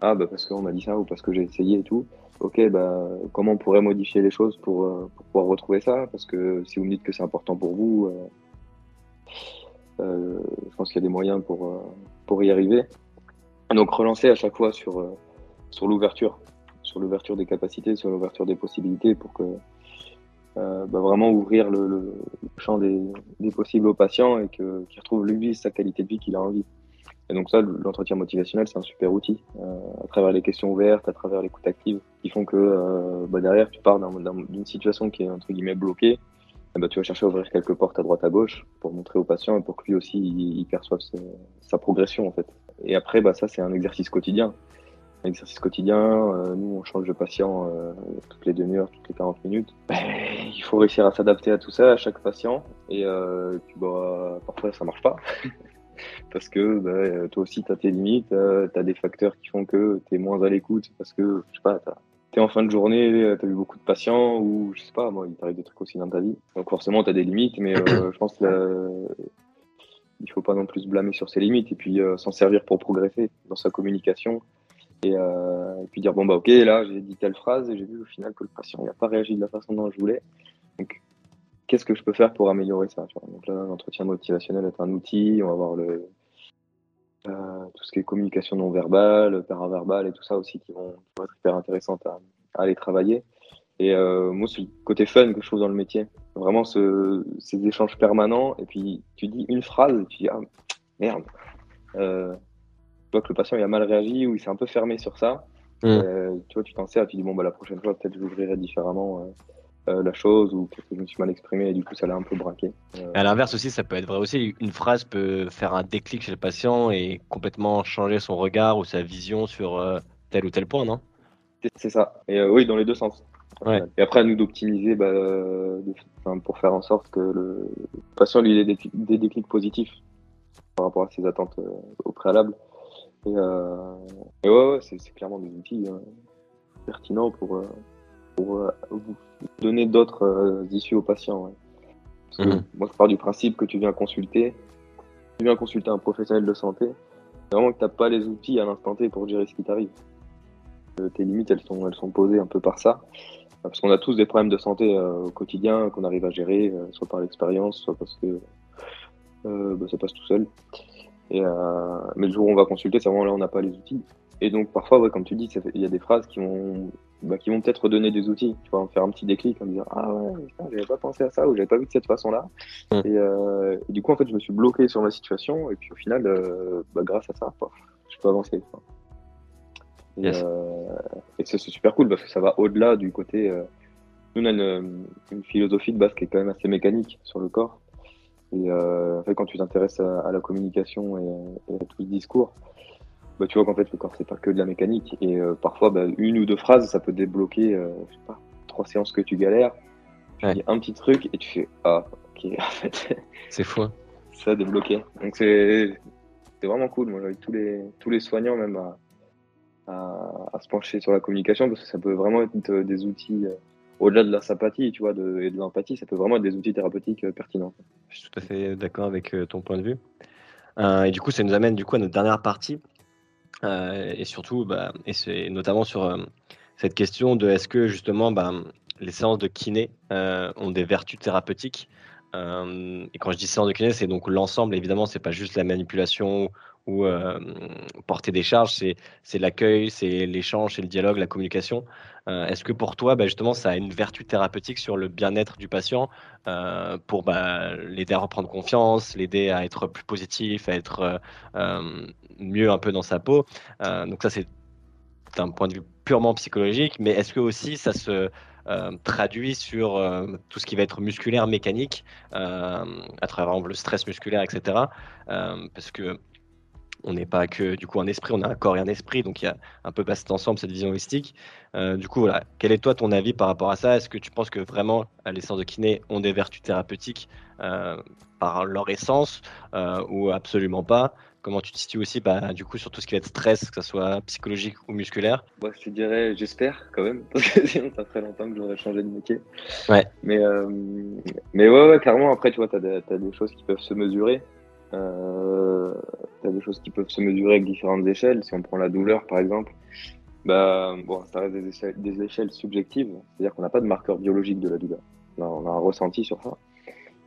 Ah, bah, parce qu'on m'a dit ça ou parce que j'ai essayé et tout. Ok, bah, comment on pourrait modifier les choses pour, pour pouvoir retrouver ça? Parce que si vous me dites que c'est important pour vous, je pense qu'il y a des moyens pour, pour y arriver. Donc, relancer à chaque fois sur, sur l'ouverture sur l'ouverture des capacités, sur l'ouverture des possibilités pour que bah, vraiment ouvrir le, champ des, possibles aux patients et qu'il retrouve lui sa qualité de vie qu'il a envie. Et donc ça, l'entretien motivationnel, c'est un super outil à travers les questions ouvertes, à travers l'écoute active, qui font que bah, derrière, tu pars d'une situation qui est entre guillemets bloquée eh ben, tu vas chercher à ouvrir quelques portes à droite à gauche pour montrer au patient et pour que lui aussi il, perçoive sa, progression en fait. Et après, bah, ça c'est un exercice quotidien. Un exercice quotidien, euh, nous on change de patient euh, toutes les demi-heures, toutes les 40 minutes. Ben, il faut réussir à s'adapter à tout ça, à chaque patient. Et euh, puis, bah, parfois ça marche pas. Parce que bah, toi aussi tu as tes limites, tu as des facteurs qui font que tu es moins à l'écoute parce que, je sais pas, tu en fin de journée, euh, tu as eu beaucoup de patients ou je sais pas, moi, il t'arrive des trucs aussi dans ta vie. Donc forcément, tu as des limites, mais euh, je pense qu'il il faut pas non plus se blâmer sur ses limites et puis euh, s'en servir pour progresser dans sa communication. Et, puis dire, bon, bah ok, là, j'ai dit telle phrase et j'ai vu au final que le patient n'a pas réagi de la façon dont je voulais. Donc, qu'est-ce que je peux faire pour améliorer ça Donc là, l'entretien motivationnel est un outil, on va voir le, euh, tout ce qui est communication non verbale, paraverbale et tout ça aussi qui vont, être hyper intéressantes à, aller travailler. Et euh, moi, c'est le côté fun que je trouve dans le métier. Vraiment, ce, ces échanges permanents. Et puis, tu dis une phrase et tu dis, ah, merde. Euh, tu vois que le patient il a mal réagi ou il s'est un peu fermé sur ça. Mmh. Euh, tu vois, tu t'en sers et tu dis, bon, bah, la prochaine fois, peut-être je l'ouvrirai différemment. Euh, euh, la chose ou que je me suis mal exprimé et du coup ça l'a un peu braqué. Euh, à l'inverse aussi, ça peut être vrai aussi. Une phrase peut faire un déclic chez le patient et complètement changer son regard ou sa vision sur euh, tel ou tel point, non? C'est ça. Et oui, dans les deux sens. Et après, à nous d'optimiser bah, pour faire en sorte que le patient lui ait des, des déclics positifs par rapport à ses attentes au préalable. Et, et ouais, c'est clairement des outils pertinents pour, pour euh, vous donner d'autres euh, issues aux patients. Mhm. Moi, je pars du principe que tu viens consulter, tu viens consulter un professionnel de santé, vraiment que tu n'as pas les outils à l'instant T pour gérer ce qui t'arrive. Euh, tes limites, elles sont, elles sont posées un peu par ça. Parce qu'on a tous des problèmes de santé au quotidien qu'on arrive à gérer, soit par l'expérience, soit parce que bah, ça passe tout seul. Et, mais le jour où on va consulter, c'est vraiment là où on n'a pas les outils. Et donc parfois, comme tu dis, il y a des phrases qui vont bah, qui vont peut-être donner des outils, tu vois, faire un petit déclic en disant ah ouais, j'avais pas pensé à ça ou j'avais pas vu de cette façon-là. Mm. Euh, et, du coup, en fait, je me suis bloqué sur ma situation et puis au final, euh, bah, grâce à ça, je peux avancer. Et, euh, et c'est super cool parce que ça va au-delà du côté. nous, on a une, philosophie de base qui est quand même assez mécanique sur le corps. Et en fait, quand tu t'intéresses à, la communication et, et à tout le discours, bah, tu vois qu'en fait le corps c'est pas que de la mécanique. Et euh, parfois bah, une ou deux phrases ça peut débloquer euh, je sais pas trois séances que tu galères. Tu dis un petit truc et tu fais ah ok en fait c'est fou. Ça a débloqué. Donc c'est vraiment cool. Moi j'invite tous les tous les soignants même à, à, se pencher sur la communication parce que ça peut vraiment être des outils euh, au-delà de la sympathie tu vois de, et de l'empathie ça peut vraiment être des outils thérapeutiques pertinents. Je suis tout à fait d'accord avec ton point de vue. Et du coup ça nous amène du coup à notre dernière partie. euh, et surtout, bah, et c'est notamment sur euh, cette question de est-ce que justement bah, les séances de kiné euh, ont des vertus thérapeutiques et quand je dis séance de kiné, c'est donc l'ensemble. Évidemment, c'est pas juste la manipulation ou porter des charges, c'est l'accueil, c'est l'échange, c'est le dialogue, la communication. Est-ce que pour toi, bah, justement, ça a une vertu thérapeutique sur le bien-être du patient pour bah, l'aider à reprendre confiance, l'aider à être plus positif, à être mieux un peu dans sa peau? Euh, donc ça, c'est d'un point de vue purement psychologique, mais est-ce que aussi ça se euh, traduit sur euh, tout ce qui va être musculaire, mécanique, à travers le stress musculaire, etc. parce que on n'est pas que du coup un esprit, on a un corps et un esprit, donc il y a un peu passé ensemble cette vision holistique. du coup, voilà, quel est toi ton avis par rapport à ça? Est-ce que tu penses que vraiment les séances de kiné ont des vertus thérapeutiques par leur essence ou absolument pas? Comment tu te situes aussi bah, du coup sur tout ce qui va être stress, que ce soit psychologique ou musculaire? Moi, Je te dirais, j'espère quand même, parce que sinon ça ferait longtemps que j'aurais changé de métier. Ouais. Mais, euh, mais ouais, ouais, clairement, après, tu vois, tu as, des choses qui peuvent se mesurer. Euh, tu as des choses qui peuvent se mesurer avec différentes échelles. Si on prend la douleur, par exemple, bah, bon, ça reste des échelles, subjectives, c'est-à-dire qu'on n'a pas de marqueur biologique de la douleur. On a, un ressenti sur ça.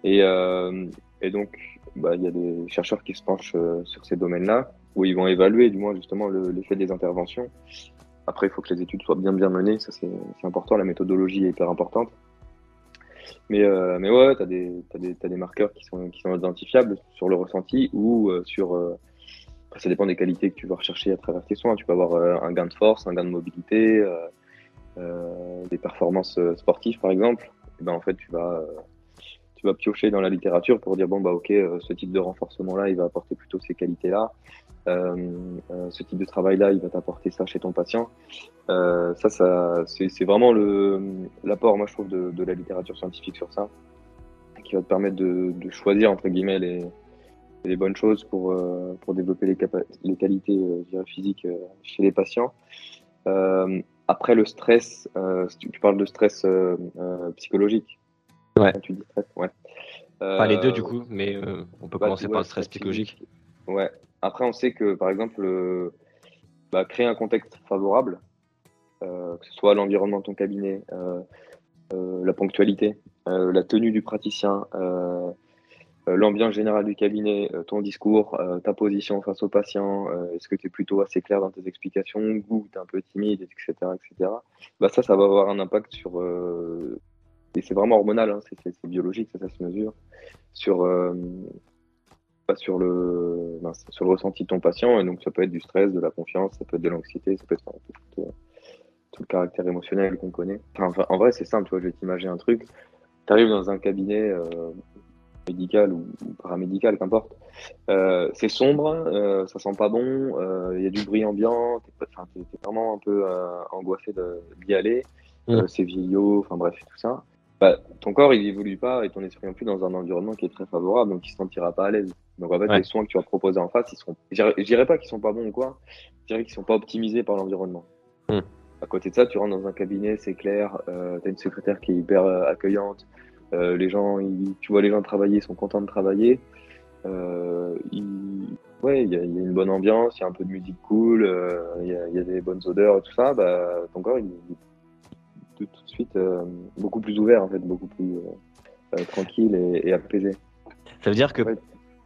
Et, euh, donc, bah, il y a des chercheurs qui se penchent euh, sur ces domaines-là, où ils vont évaluer du moins justement l'effet des interventions. Après, il faut que les études soient bien bien menées, ça c'est important, la méthodologie est hyper importante. Mais, euh, mais ouais, tu as, des, des marqueurs qui sont, qui sont identifiables sur le ressenti ou euh, sur. Euh, après, ça dépend des qualités que tu vas rechercher à travers tes soins. Tu peux avoir un gain de force, un gain de mobilité, des performances sportives par exemple. Et ben, en fait, tu vas, vas piocher dans la littérature pour dire bon, bah ok, ce type de renforcement-là, il va apporter plutôt ces qualités-là. ce type de travail-là, il va t'apporter ça chez ton patient. Euh, ça, ça c'est vraiment l'apport, moi, je trouve, de, la littérature scientifique sur ça, qui va te permettre de, choisir, entre guillemets, les, les bonnes choses pour, euh, pour développer les, les qualités euh, physiques euh, chez les patients. Euh, après, le stress, tu, parles de stress psychologique. Ouais. tu dis stress, ouais. Pas les deux, du coup, mais on peut bah, commencer par le stress psychologique. Ouais. Après, on sait que, par exemple, bah, créer un contexte favorable, euh, que ce soit l'environnement de ton cabinet, euh, euh, la ponctualité, la tenue du praticien, l'ambiance générale du cabinet, ton discours, ta position face au patient, est-ce que tu es plutôt assez clair dans tes explications ou tu es un peu timide, etc. etc. Bah ça, ça va avoir un impact sur... et c'est vraiment hormonal, hein, c'est biologique, ça, ça se mesure, sur, sur, le, ben, sur le ressenti de ton patient. Et donc ça peut être du stress, de la confiance, ça peut être de l'anxiété, ça peut être le caractère émotionnel qu'on connaît. Enfin, en vrai, c'est simple, tu vois, je vais t'imaginer un truc. Tu arrives dans un cabinet euh, médical ou, paramédical, qu'importe. Euh, c'est sombre, euh, ça sent pas bon, il y a du bruit ambiant, t'es es, vraiment un peu angoissé d'y aller. Mm. c'est vieillot, enfin bref, tout ça. Bah, ton corps, il évolue pas et ton esprit non plus dans un environnement qui est très favorable, donc il se sentira pas à l'aise. Donc en fait, les soins que tu vas proposer en face, ils seront. Je dirais pas qu'ils sont pas bons ou quoi, je dirais qu'ils sont pas optimisés par l'environnement. Mm. À côté de ça, tu rentres dans un cabinet, c'est clair, euh, tu as une secrétaire qui est hyper euh, accueillante, euh, les gens, tu vois les gens travailler, ils sont contents de travailler. Euh, ouais, il y, a une bonne ambiance, il y a un peu de musique cool, il y, a des bonnes odeurs et tout ça. Bah, ton corps, il suite beaucoup plus ouvert, en fait, beaucoup plus tranquille et, apaisé. Ça veut dire que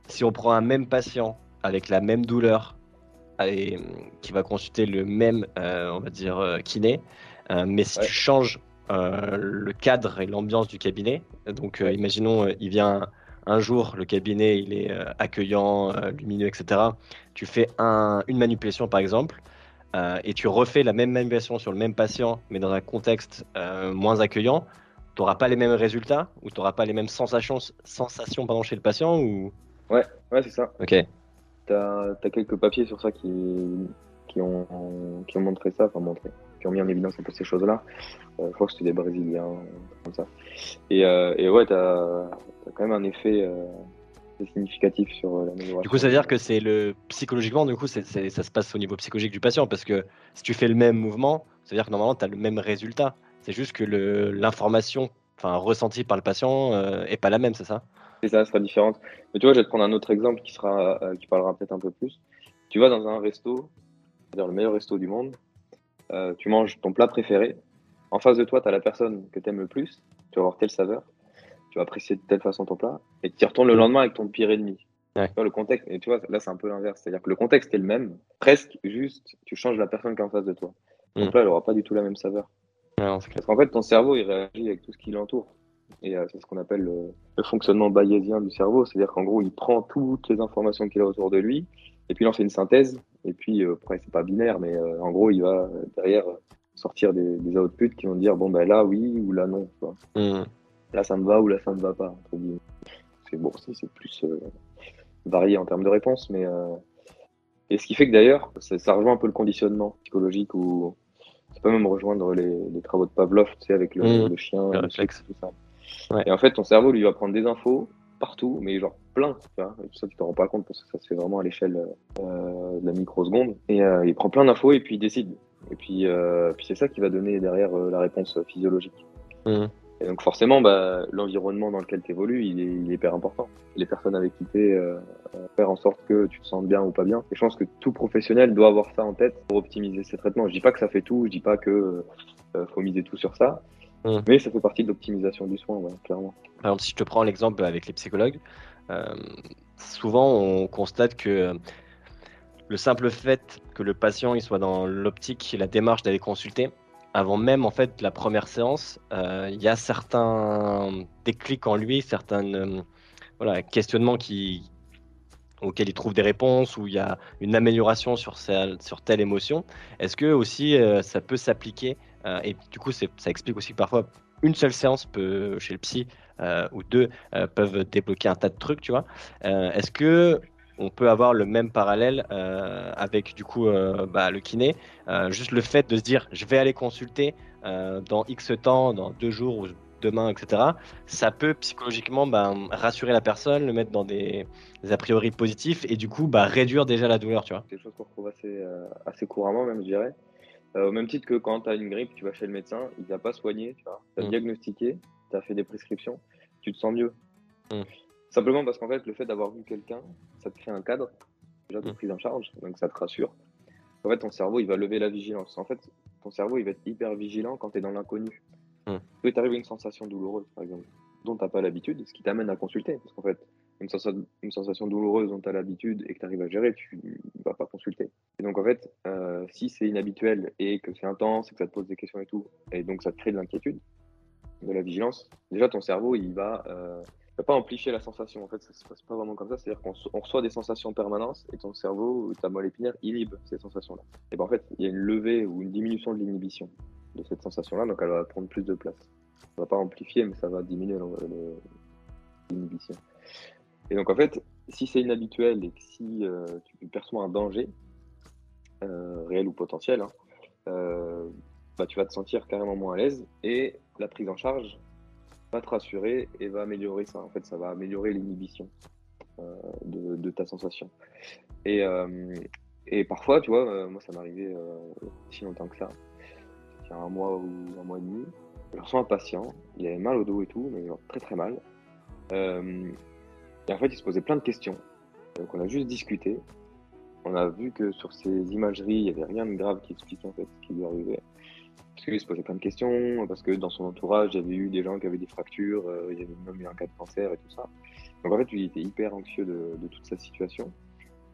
si on prend un même patient avec la même douleur, et, qui va consulter le même, euh, on va dire, euh, kiné. Euh, mais si tu changes le cadre et l'ambiance du cabinet, donc imaginons, il vient un jour, le cabinet il est accueillant, lumineux, etc. Tu fais un, une manipulation par exemple, et tu refais la même manipulation sur le même patient, mais dans un contexte moins accueillant, tu n'auras pas les mêmes résultats ou tu n'auras pas les mêmes sensations, sensations pardon, chez le patient ou... Ouais, ouais c'est ça. Ok tu as, quelques papiers sur ça qui, qui, ont, qui ont montré ça, enfin montré, qui ont mis en évidence un peu ces choses-là. Euh, je crois que c'était des Brésiliens, comme ça. Et, euh, et ouais, tu as, quand même un effet euh, significatif sur l'amélioration. Du coup, ça veut dire que c'est le psychologiquement, du coup, ça se passe au niveau psychologique du patient parce que si tu fais le même mouvement, ça veut dire que normalement, tu as le même résultat. C'est juste que l'information enfin, ressentie par le patient est pas la même, c'est ça? C'est ça, sera différente. Mais tu vois, je vais te prendre un autre exemple qui, sera, euh, qui parlera peut-être un peu plus. Tu vas dans un resto, c'est-à-dire le meilleur resto du monde, euh, tu manges ton plat préféré. En face de toi, tu as la personne que tu aimes le plus, tu vas avoir telle saveur, tu vas apprécier de telle façon ton plat, et tu y retournes le lendemain avec ton pire ennemi. Tu vois, le contexte, et tu vois, là, c'est un peu l'inverse. C'est-à-dire que le contexte est le même, presque juste, tu changes la personne qui est en face de toi. Ton mm. plat, elle n'aura pas du tout la même saveur. Parce qu'en fait, ton cerveau, il réagit avec tout ce qui l'entoure. Et euh, c'est ce qu'on appelle le, fonctionnement bayésien du cerveau. C'est-à-dire qu'en gros, il prend toutes les informations qu'il a autour de lui, et puis il en fait une synthèse. Et puis, euh, après, c'est pas binaire, mais euh, en gros, il va derrière sortir des, des outputs qui vont dire bon, ben là, oui, ou là, non. Mmh. Là, ça me va, ou là, ça me va pas. C'est bon, c'est plus varié en termes de réponse, mais. Et ce qui fait que d'ailleurs, ça, rejoint un peu le conditionnement psychologique ou ça peut même rejoindre les, travaux de Pavlov, tu sais, avec le, mmh. chien, le, réflexe, tout ça. Et en fait, ton cerveau, lui, va prendre des infos partout, mais genre plein. Tu vois, et ça, tu t'en rends pas compte parce que ça se fait vraiment à l'échelle euh, de la microseconde. Et euh, il prend plein d'infos et puis il décide. Et puis, euh, puis c'est ça qui va donner derrière la réponse physiologique. Mmh. Et donc forcément, bah, l'environnement dans lequel tu évolues, il est, il est, hyper important. Les personnes avec qui tu es, faire en sorte que tu te sens bien ou pas bien. Et je pense que tout professionnel doit avoir ça en tête pour optimiser ses traitements. Je dis pas que ça fait tout, je dis pas que faut miser tout sur ça. Mmh. Mais ça fait partie de l'optimisation du soin, clairement. Par exemple, si je te prends l'exemple avec les psychologues, euh, souvent on constate que le simple fait que le patient il soit dans l'optique la démarche d'aller consulter, avant même en fait la première séance, euh, il y a certains déclics en lui, certains euh, voilà, questionnements qui, auxquels il trouve des réponses, ou il y a une amélioration sur, sur telle émotion. Est-ce que aussi euh, ça peut s'appliquer Et du coup, ça explique aussi que parfois une seule séance peut, chez le psy ou deux peuvent débloquer un tas de trucs, tu vois. Est-ce que on peut avoir le même parallèle euh, avec du coup euh, bah, le kiné. Euh, juste le fait de se dire je vais aller consulter dans X temps, dans deux jours ou demain, etc. Ça peut psychologiquement bah, rassurer la personne, le mettre dans des, a priori positifs et du coup bah, réduire déjà la douleur, tu vois. Quelque chose qu'on retrouve assez, assez couramment même, je dirais. au même titre que quand tu as une grippe, tu vas chez le médecin, il va pas soigner, tu vois. as mm. diagnostiqué, tu as fait des prescriptions, tu te sens mieux. Mm. Simplement parce qu'en fait, le fait d'avoir vu quelqu'un, ça te crée un cadre déjà de mm. prise en charge, donc ça te rassure. En fait, ton cerveau, il va lever la vigilance. En fait, ton cerveau, il va être hyper vigilant quand tu es dans l'inconnu. Mm. Tu t'arrives une sensation douloureuse, par exemple, dont tu n'as pas l'habitude, ce qui t'amène à consulter. Parce qu'en fait, une, sensation douloureuse dont tu as l'habitude et que tu arrives à gérer, tu ne vas pas consulter. Et donc, en fait, euh, si c'est inhabituel et que c'est intense et que ça te pose des questions et tout, et donc ça te crée de l'inquiétude, de la vigilance, déjà ton cerveau, il va. Euh, pas amplifier la sensation. En fait, ça se passe pas vraiment comme ça. C'est-à-dire qu'on reçoit des sensations en permanence et ton cerveau, ta moelle épinière, inhibe ces sensations-là. Et ben en fait, il y a une levée ou une diminution de l'inhibition de cette sensation-là, donc elle va prendre plus de place. Ça va pas amplifier, mais ça va diminuer l'inhibition. Et donc en fait, si c'est inhabituel et que si euh, tu perçois un danger, euh, réel ou potentiel, hein, euh, bah, tu vas te sentir carrément moins à l'aise et la prise en charge va te rassurer et va améliorer ça. En fait, ça va améliorer l'inhibition euh, de, ta sensation. Et, euh, et parfois, tu vois, euh, moi, ça arrivé si longtemps que ça, il y a un mois ou un mois et demi. Je reçois un patient, il avait mal au dos et tout, mais très très mal. et en fait, il se posait plein de questions. Donc, on a juste discuté. On a vu que sur ces imageries, il n'y avait rien de grave qui expliquait en fait ce qui lui arrivait parce qu'il se posait plein de questions, parce que dans son entourage, avait eu des gens qui avaient des fractures, euh, il y avait même eu un cas de cancer et tout ça. Donc en fait, il était hyper anxieux de, toute cette situation.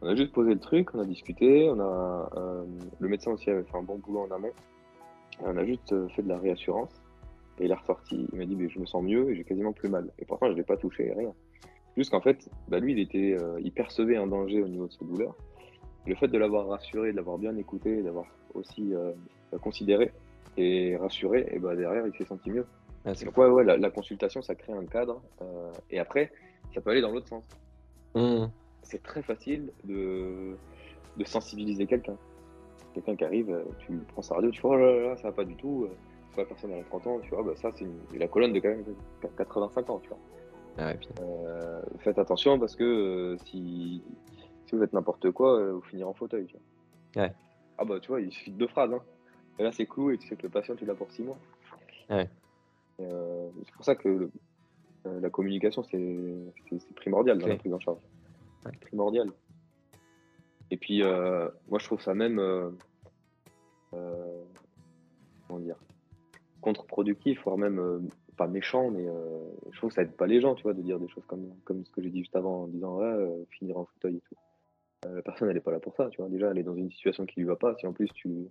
On a juste posé le truc, on a discuté, on a, euh, le médecin aussi avait fait un bon boulot en amont. on a juste euh, fait de la réassurance. Et il est ressorti, il m'a dit je me sens mieux et j'ai quasiment plus mal. Et pourtant, je ne l'ai pas touché, rien. Juste qu'en fait, bah, lui, il, était, il percevait un danger au niveau de sa douleur. le fait de l'avoir rassuré, de l'avoir bien écouté, d'avoir aussi considéré, rassuré, et bah derrière, il s'est senti mieux. Donc, ouais, ouais, la, consultation, ça crée un cadre. Euh, et après, ça peut aller dans l'autre sens. Mmh. C'est très facile de, de sensibiliser quelqu'un. Quelqu'un qui arrive, euh, tu prends sa radio, tu vois, oh là, là, ça va pas du tout. Euh, la personne a 30 ans, tu vois, bah, ça, c'est la colonne de quand même 85 ans, tu vois. Ah faites attention parce que si, si vous faites n'importe quoi, vous finirez en fauteuil. Tu vois. Ouais. Ah bah tu vois, il suffit de deux phrases. Hein. Et là, c'est cool et tu sais que le patient, tu l'as pour six mois. Euh, c'est pour ça que euh, la communication, c'est primordial dans la prise en charge. Primordial. Et puis, euh, moi, je trouve ça même, comment dire, contre-productif, voire même pas méchant, mais je trouve que ça aide pas les gens, tu vois, de dire des choses comme, comme ce que j'ai dit juste avant, en disant, ouais, finir en fauteuil et tout. la personne, elle n'est pas là pour ça, tu vois. Déjà, elle est dans une situation qui lui va pas. Si en plus tu,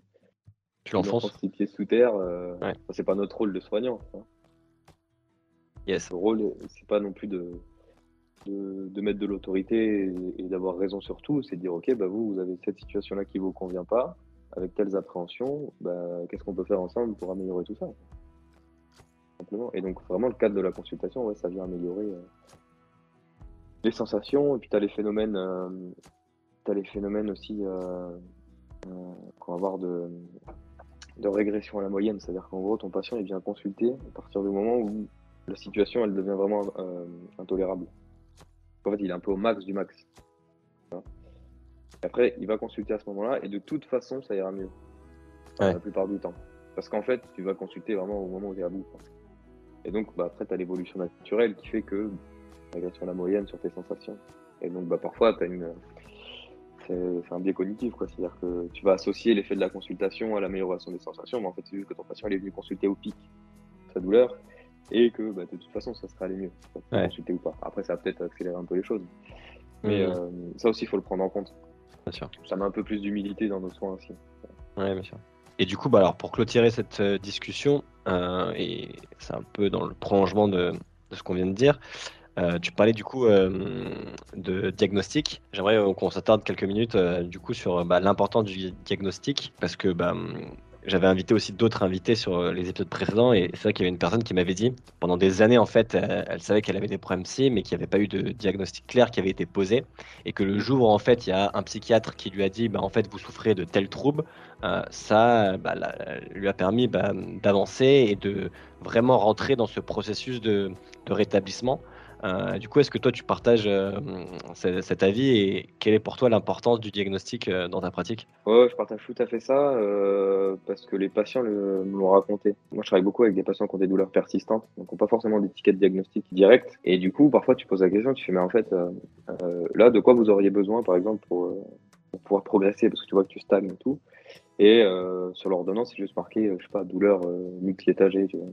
tu l'enfonces. pieds sous terre, euh, c'est pas notre rôle de soignant. Yes. Le rôle, c'est pas non plus de, de, mettre de l'autorité et, d'avoir raison sur tout, c'est de dire ok, bah vous, vous avez cette situation-là qui vous convient pas, avec telles appréhensions, bah, qu'est-ce qu'on peut faire ensemble pour améliorer tout ça? Simplement. Et donc vraiment le cadre de la consultation, ouais, ça vient améliorer euh, les sensations, et puis tu as les phénomènes, euh, as les phénomènes aussi qu'on va avoir de de régression à la moyenne. C'est-à-dire qu'en gros, ton patient il vient consulter à partir du moment où la situation elle devient vraiment euh, intolérable. En fait, il est un peu au max du max. Après, il va consulter à ce moment-là et de toute façon, ça ira mieux. La plupart du temps. Parce qu'en fait, tu vas consulter vraiment au moment où tu es à bout. Et donc, bah, après, tu as l'évolution naturelle qui fait que régression à la moyenne sur tes sensations. Et donc, bah, parfois, tu as une c'est un biais cognitif. C'est-à-dire que tu vas associer l'effet de la consultation à l'amélioration des sensations, mais en fait, c'est juste que ton patient est venu consulter au pic sa douleur et que bah, de toute façon, ça sera aller mieux, consulter ou pas. Après, ça va peut-être accélérer un peu les choses. Mais mmh. euh, ça aussi, il faut le prendre en compte. Bien sûr. Ça met un peu plus d'humilité dans nos soins aussi. Ouais, bien sûr. Et du coup, bah, alors, pour clôturer cette discussion, et c'est un peu dans le prolongement de, de ce qu'on vient de dire, tu parlais du coup de diagnostic. J'aimerais qu'on s'attarde quelques minutes du coup sur bah, l'importance du diagnostic parce que bah, j'avais invité aussi d'autres invités sur euh, les épisodes précédents et c'est vrai qu'il y avait une personne qui m'avait dit pendant des années en fait elle, savait qu'elle avait des problèmes psy mais qu'il n'y avait pas eu de diagnostic clair qui avait été posé et que le jour où en fait il y a un psychiatre qui lui a dit bah, en fait vous souffrez de tel trouble euh, ça bah, lui a permis d'avancer et de vraiment rentrer dans ce processus de rétablissement euh, du coup, est-ce que toi, tu partages euh, cet avis et quelle est pour toi l'importance du diagnostic euh, dans ta pratique? Ouais, je partage tout à fait ça parce que les patients me l'ont raconté. Moi, je travaille beaucoup avec des patients qui ont des douleurs persistantes, donc qui n'ont pas forcément d'étiquette diagnostique directe. Et du coup, parfois, tu poses la question, tu fais, mais en fait, là, de quoi vous auriez besoin, par exemple, pour, pouvoir progresser? Parce que tu vois que tu stagnes et tout. Et sur l'ordonnance, c'est juste marqué, je sais pas, douleur multi-étagée, tu vois.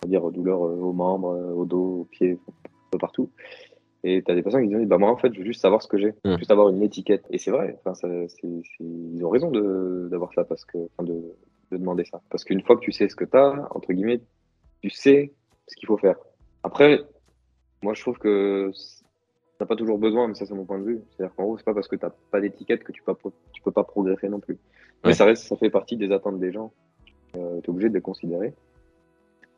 C'est-à-dire douleur aux membres, au dos, aux pieds, peu partout. Et tu as des personnes qui disent bah moi en fait je veux juste savoir ce que j'ai, mmh. juste avoir une étiquette. Et c'est vrai, ça, ils ont raison d'avoir ça parce que, de, de, demander ça. Parce qu'une fois que tu sais ce que tu as, entre guillemets, tu sais ce qu'il faut faire. Après, moi je trouve que t'as pas toujours besoin, mais ça c'est mon point de vue. C'est-à-dire qu'en gros c'est pas parce que t'as pas d'étiquette que tu peux, tu peux pas progresser non plus. Mais ça reste, ça fait partie des attentes des gens. Euh, tu es obligé de les considérer.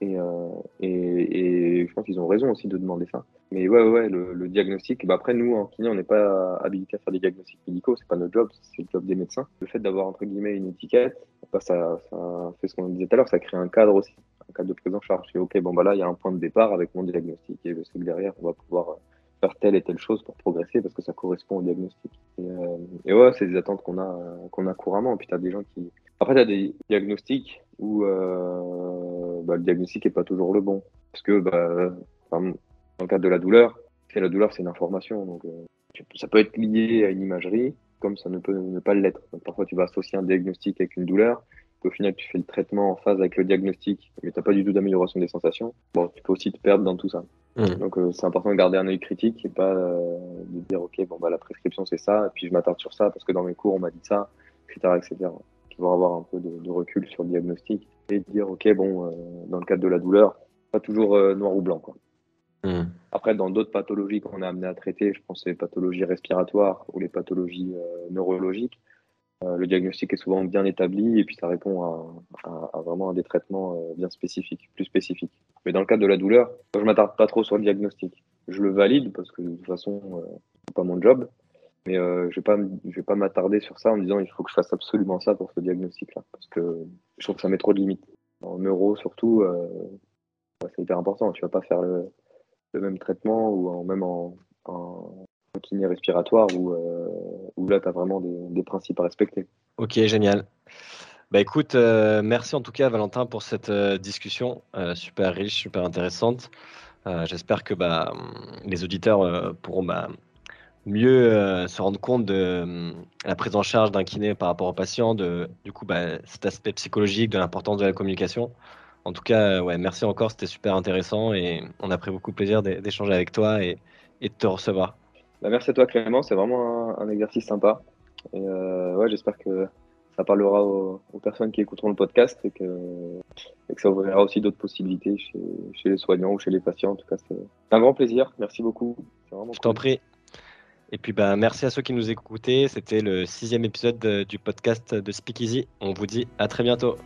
Et, euh, et, je pense qu'ils ont raison aussi de demander ça. Mais ouais, ouais, le, diagnostic, bah après, nous, en kiné, on n'est pas habilité à faire des diagnostics médicaux, c'est pas notre job, c'est le job des médecins. Le fait d'avoir, entre guillemets, une étiquette, bah, ça, fait ce qu'on disait tout à l'heure, ça crée un cadre aussi, un cadre de prise en charge. Et ok, bon, bah là, il y a un point de départ avec mon diagnostic, et je sais que derrière, on va pouvoir faire telle et telle chose pour progresser parce que ça correspond au diagnostic. Et, euh, ouais, c'est des attentes qu'on a, qu'on a couramment. Et puis, tu as des gens qui. Après, tu as des diagnostics où euh, bah, le diagnostic n'est pas toujours le bon. Parce que, bah, dans le cadre de la douleur, la douleur, c'est une information. Donc, euh, ça peut être lié à une imagerie, comme ça ne peut ne pas l'être. Parfois, tu vas associer un diagnostic avec une douleur. Au final, tu fais le traitement en phase avec le diagnostic, mais tu n'as pas du tout d'amélioration des sensations. Bon, tu peux aussi te perdre dans tout ça. Mmh. Donc euh, c'est important de garder un œil critique et pas euh, de dire ok bon bah la prescription c'est ça et puis je m'attarde sur ça parce que dans mes cours on m'a dit ça etc etc. Toujours avoir un peu de, de, recul sur le diagnostic et dire ok bon euh, dans le cadre de la douleur pas toujours noir ou blanc quoi. Mmh. Après dans d'autres pathologies qu'on a amené à traiter, je pense les pathologies respiratoires ou les pathologies neurologiques, euh, le diagnostic est souvent bien établi et puis ça répond à, vraiment à des traitements euh, bien spécifiques, plus spécifiques. Mais dans le cadre de la douleur, je m'attarde pas trop sur le diagnostic. Je le valide parce que de toute façon, euh, c'est pas mon job. Mais pas, je vais pas m'attarder sur ça en me disant il faut que je fasse absolument ça pour ce diagnostic-là, parce que je trouve que ça met trop de limites. En neuro surtout, c'est hyper important. Tu vas pas faire le, même traitement ou en, même en, kiné respiratoire où, euh, là, tu as vraiment des, principes à respecter. Ok, génial. Bah écoute, euh, merci en tout cas Valentin pour cette euh, discussion super riche, super intéressante. J'espère que bah, les auditeurs pourront bah, mieux se rendre compte de la prise en charge d'un kiné par rapport au patient, de du coup bah, cet aspect psychologique, de l'importance de la communication. En tout cas, ouais, merci encore, c'était super intéressant et on a pris beaucoup de plaisir d'échanger avec toi et, et de te recevoir. Bah, merci à toi Clément, c'est vraiment un, exercice sympa. Et euh, ouais, j'espère que ça parlera aux, personnes qui écouteront le podcast et que, ça ouvrira aussi d'autres possibilités chez, les soignants ou chez les patients. En tout cas, c'est un grand plaisir. Merci beaucoup. Je t'en prie. Et puis bah, merci à ceux qui nous écoutaient. C'était le sixième épisode du podcast de Speakeasy. On vous dit à très bientôt.